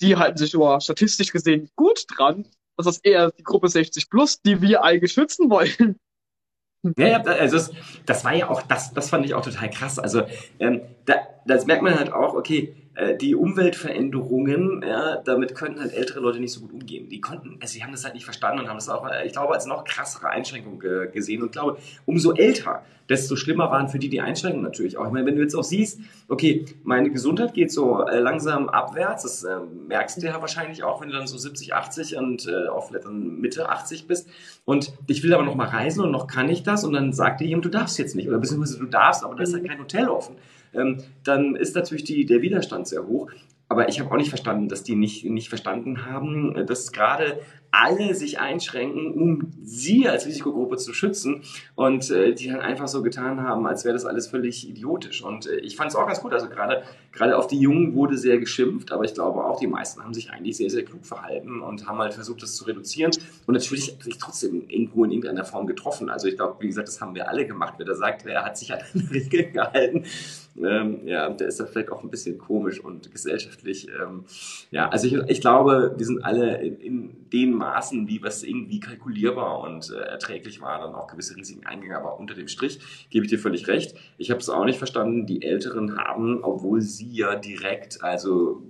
die halten sich nur statistisch gesehen gut dran. Das ist eher die Gruppe 60 plus, die wir eigentlich schützen wollen. Ja, ja, also das, das war ja auch, das, das fand ich auch total krass. Also ähm, da, das merkt man halt auch, okay, äh, die Umweltveränderungen, ja, damit können halt ältere Leute nicht so gut umgehen. Die konnten, also sie haben das halt nicht verstanden und haben das auch, ich glaube, als noch krassere Einschränkung ge gesehen. Und glaube, umso älter, desto schlimmer waren für die die Einschränkungen natürlich auch. Ich meine, wenn du jetzt auch siehst, okay, meine Gesundheit geht so äh, langsam abwärts, das äh, merkst du ja wahrscheinlich auch, wenn du dann so 70, 80 und äh, auch vielleicht dann Mitte 80 bist. Und ich will aber noch mal reisen und noch kann ich das und dann sagt dir jemand, du darfst jetzt nicht oder beziehungsweise du darfst, aber da ist halt kein Hotel offen dann ist natürlich die, der Widerstand sehr hoch. Aber ich habe auch nicht verstanden, dass die nicht, nicht verstanden haben, dass gerade alle sich einschränken, um sie als Risikogruppe zu schützen und äh, die dann einfach so getan haben, als wäre das alles völlig idiotisch. Und äh, ich fand es auch ganz gut. Also gerade gerade auf die Jungen wurde sehr geschimpft, aber ich glaube auch die meisten haben sich eigentlich sehr sehr klug verhalten und haben halt versucht, das zu reduzieren und natürlich sich trotzdem irgendwo in irgendeiner Form getroffen. Also ich glaube, wie gesagt, das haben wir alle gemacht. Wer da sagt, wer hat sich an Regeln gehalten, ähm, ja, der ist da vielleicht auch ein bisschen komisch und gesellschaftlich. Ähm, ja, also ich, ich glaube, wir sind alle in, in den Maßen, wie was irgendwie kalkulierbar und äh, erträglich war, dann auch gewisse Risiken eingegangen. Aber unter dem Strich gebe ich dir völlig recht. Ich habe es auch nicht verstanden. Die Älteren haben, obwohl sie ja direkt, also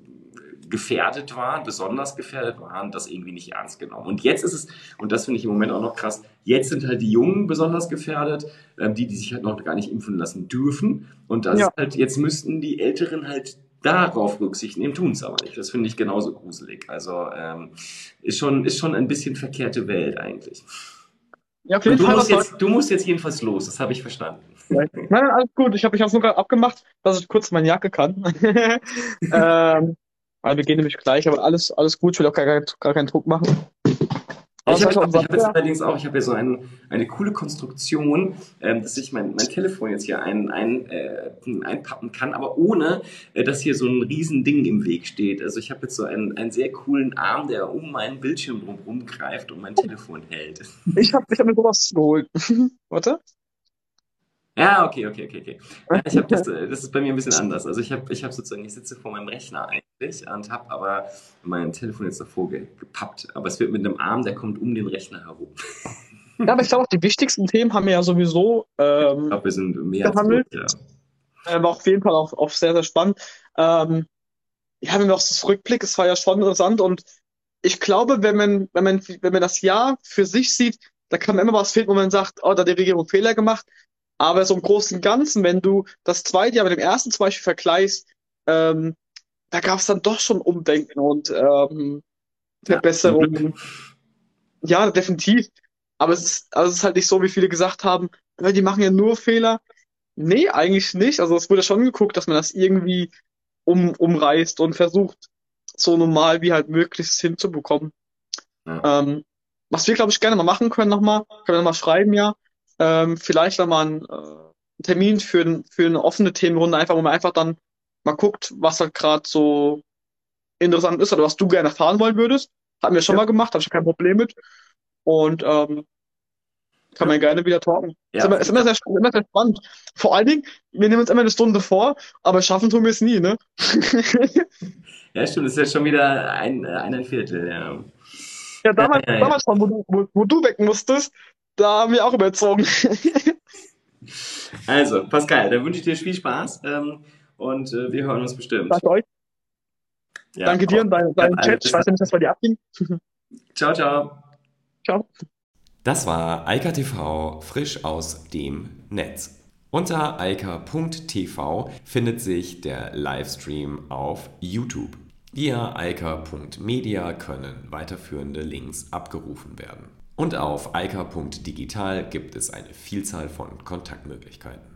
gefährdet waren, besonders gefährdet waren, das irgendwie nicht ernst genommen. Und jetzt ist es, und das finde ich im Moment auch noch krass, jetzt sind halt die Jungen besonders gefährdet, ähm, die, die sich halt noch gar nicht impfen lassen dürfen. Und das ja. halt, jetzt müssten die Älteren halt darauf Rücksicht nehmen, tun es aber nicht. Das finde ich genauso gruselig. Also ähm, ist, schon, ist schon ein bisschen verkehrte Welt eigentlich. Ja, auf jeden du, Fall musst jetzt, du musst jetzt jedenfalls los, das habe ich verstanden. Nein, nein, alles gut. Ich habe mich auch sogar abgemacht, dass ich kurz meine Jacke kann. ähm, weil wir gehen nämlich gleich, aber alles, alles gut. Ich will auch gar, gar, gar keinen Druck machen. Ich habe hab, hab jetzt allerdings auch, ich habe ja so ein, eine coole Konstruktion, ähm, dass ich mein, mein Telefon jetzt hier ein, ein, äh, einpappen kann, aber ohne, äh, dass hier so ein riesen Ding im Weg steht. Also ich habe jetzt so einen, einen sehr coolen Arm, der um meinen Bildschirm drumherum greift und mein Telefon hält. Ich habe ich hab mir sowas geholt. Warte. Ja, okay, okay, okay, okay. Ja, ich habe das, äh, das ist bei mir ein bisschen anders. Also ich habe ich hab sozusagen, ich sitze vor meinem Rechner eigentlich und habe aber mein Telefon jetzt davor gepappt. Aber es wird mit einem Arm, der kommt um den Rechner herum. Ja, aber ich glaube, die wichtigsten Themen haben wir ja sowieso ähm, ich glaube, wir sind mehr behandelt. Als gut, ja. Ähm, auf jeden Fall auch, auch sehr, sehr spannend. Ähm, ja, wenn wir auch das Rückblick, es war ja schon interessant und ich glaube, wenn man, wenn man, wenn man das Jahr für sich sieht, da kann immer was fehlen, wo man sagt, oh, da hat die Regierung Fehler gemacht. Aber so im Großen und Ganzen, wenn du das zweite Jahr mit dem ersten zum Beispiel vergleichst, ähm, da gab es dann doch schon Umdenken und ähm, Verbesserungen. Ja, ja, definitiv. Aber es ist, also es ist halt nicht so, wie viele gesagt haben, die machen ja nur Fehler. Nee, eigentlich nicht. Also es wurde schon geguckt, dass man das irgendwie um, umreißt und versucht, so normal wie halt möglich hinzubekommen. Ja. Ähm, was wir, glaube ich, gerne mal machen können nochmal, können wir mal schreiben, ja, ähm, vielleicht dann mal einen, äh, einen Termin für, für eine offene Themenrunde, einfach, wo man einfach dann mal guckt, was halt gerade so interessant ist oder was du gerne erfahren wollen würdest. Haben wir schon ja. mal gemacht, habe ich kein Problem mit. Und ähm, kann man gerne wieder talken. Ja. Ist, immer, ist immer, sehr, immer sehr spannend. Vor allen Dingen, wir nehmen uns immer eine Stunde vor, aber schaffen tun wir es nie, ne? ja, stimmt, das ist ja schon wieder ein, ein Viertel, ja. Ja, damals, ja, ja, damals schon, wo du, wo, wo du weg musstest, da haben wir auch überzogen. also, Pascal, dann wünsche ich dir viel Spaß ähm, und äh, wir hören uns bestimmt. Danke euch. Ja, Danke dir und deinem dein Chat. Ich weiß ja nicht, was bei dir abging. ciao, ciao. Ciao. Das war Eika TV frisch aus dem Netz. Unter eika.tv findet sich der Livestream auf YouTube. Via eika.media können weiterführende Links abgerufen werden. Und auf eika.digital gibt es eine Vielzahl von Kontaktmöglichkeiten.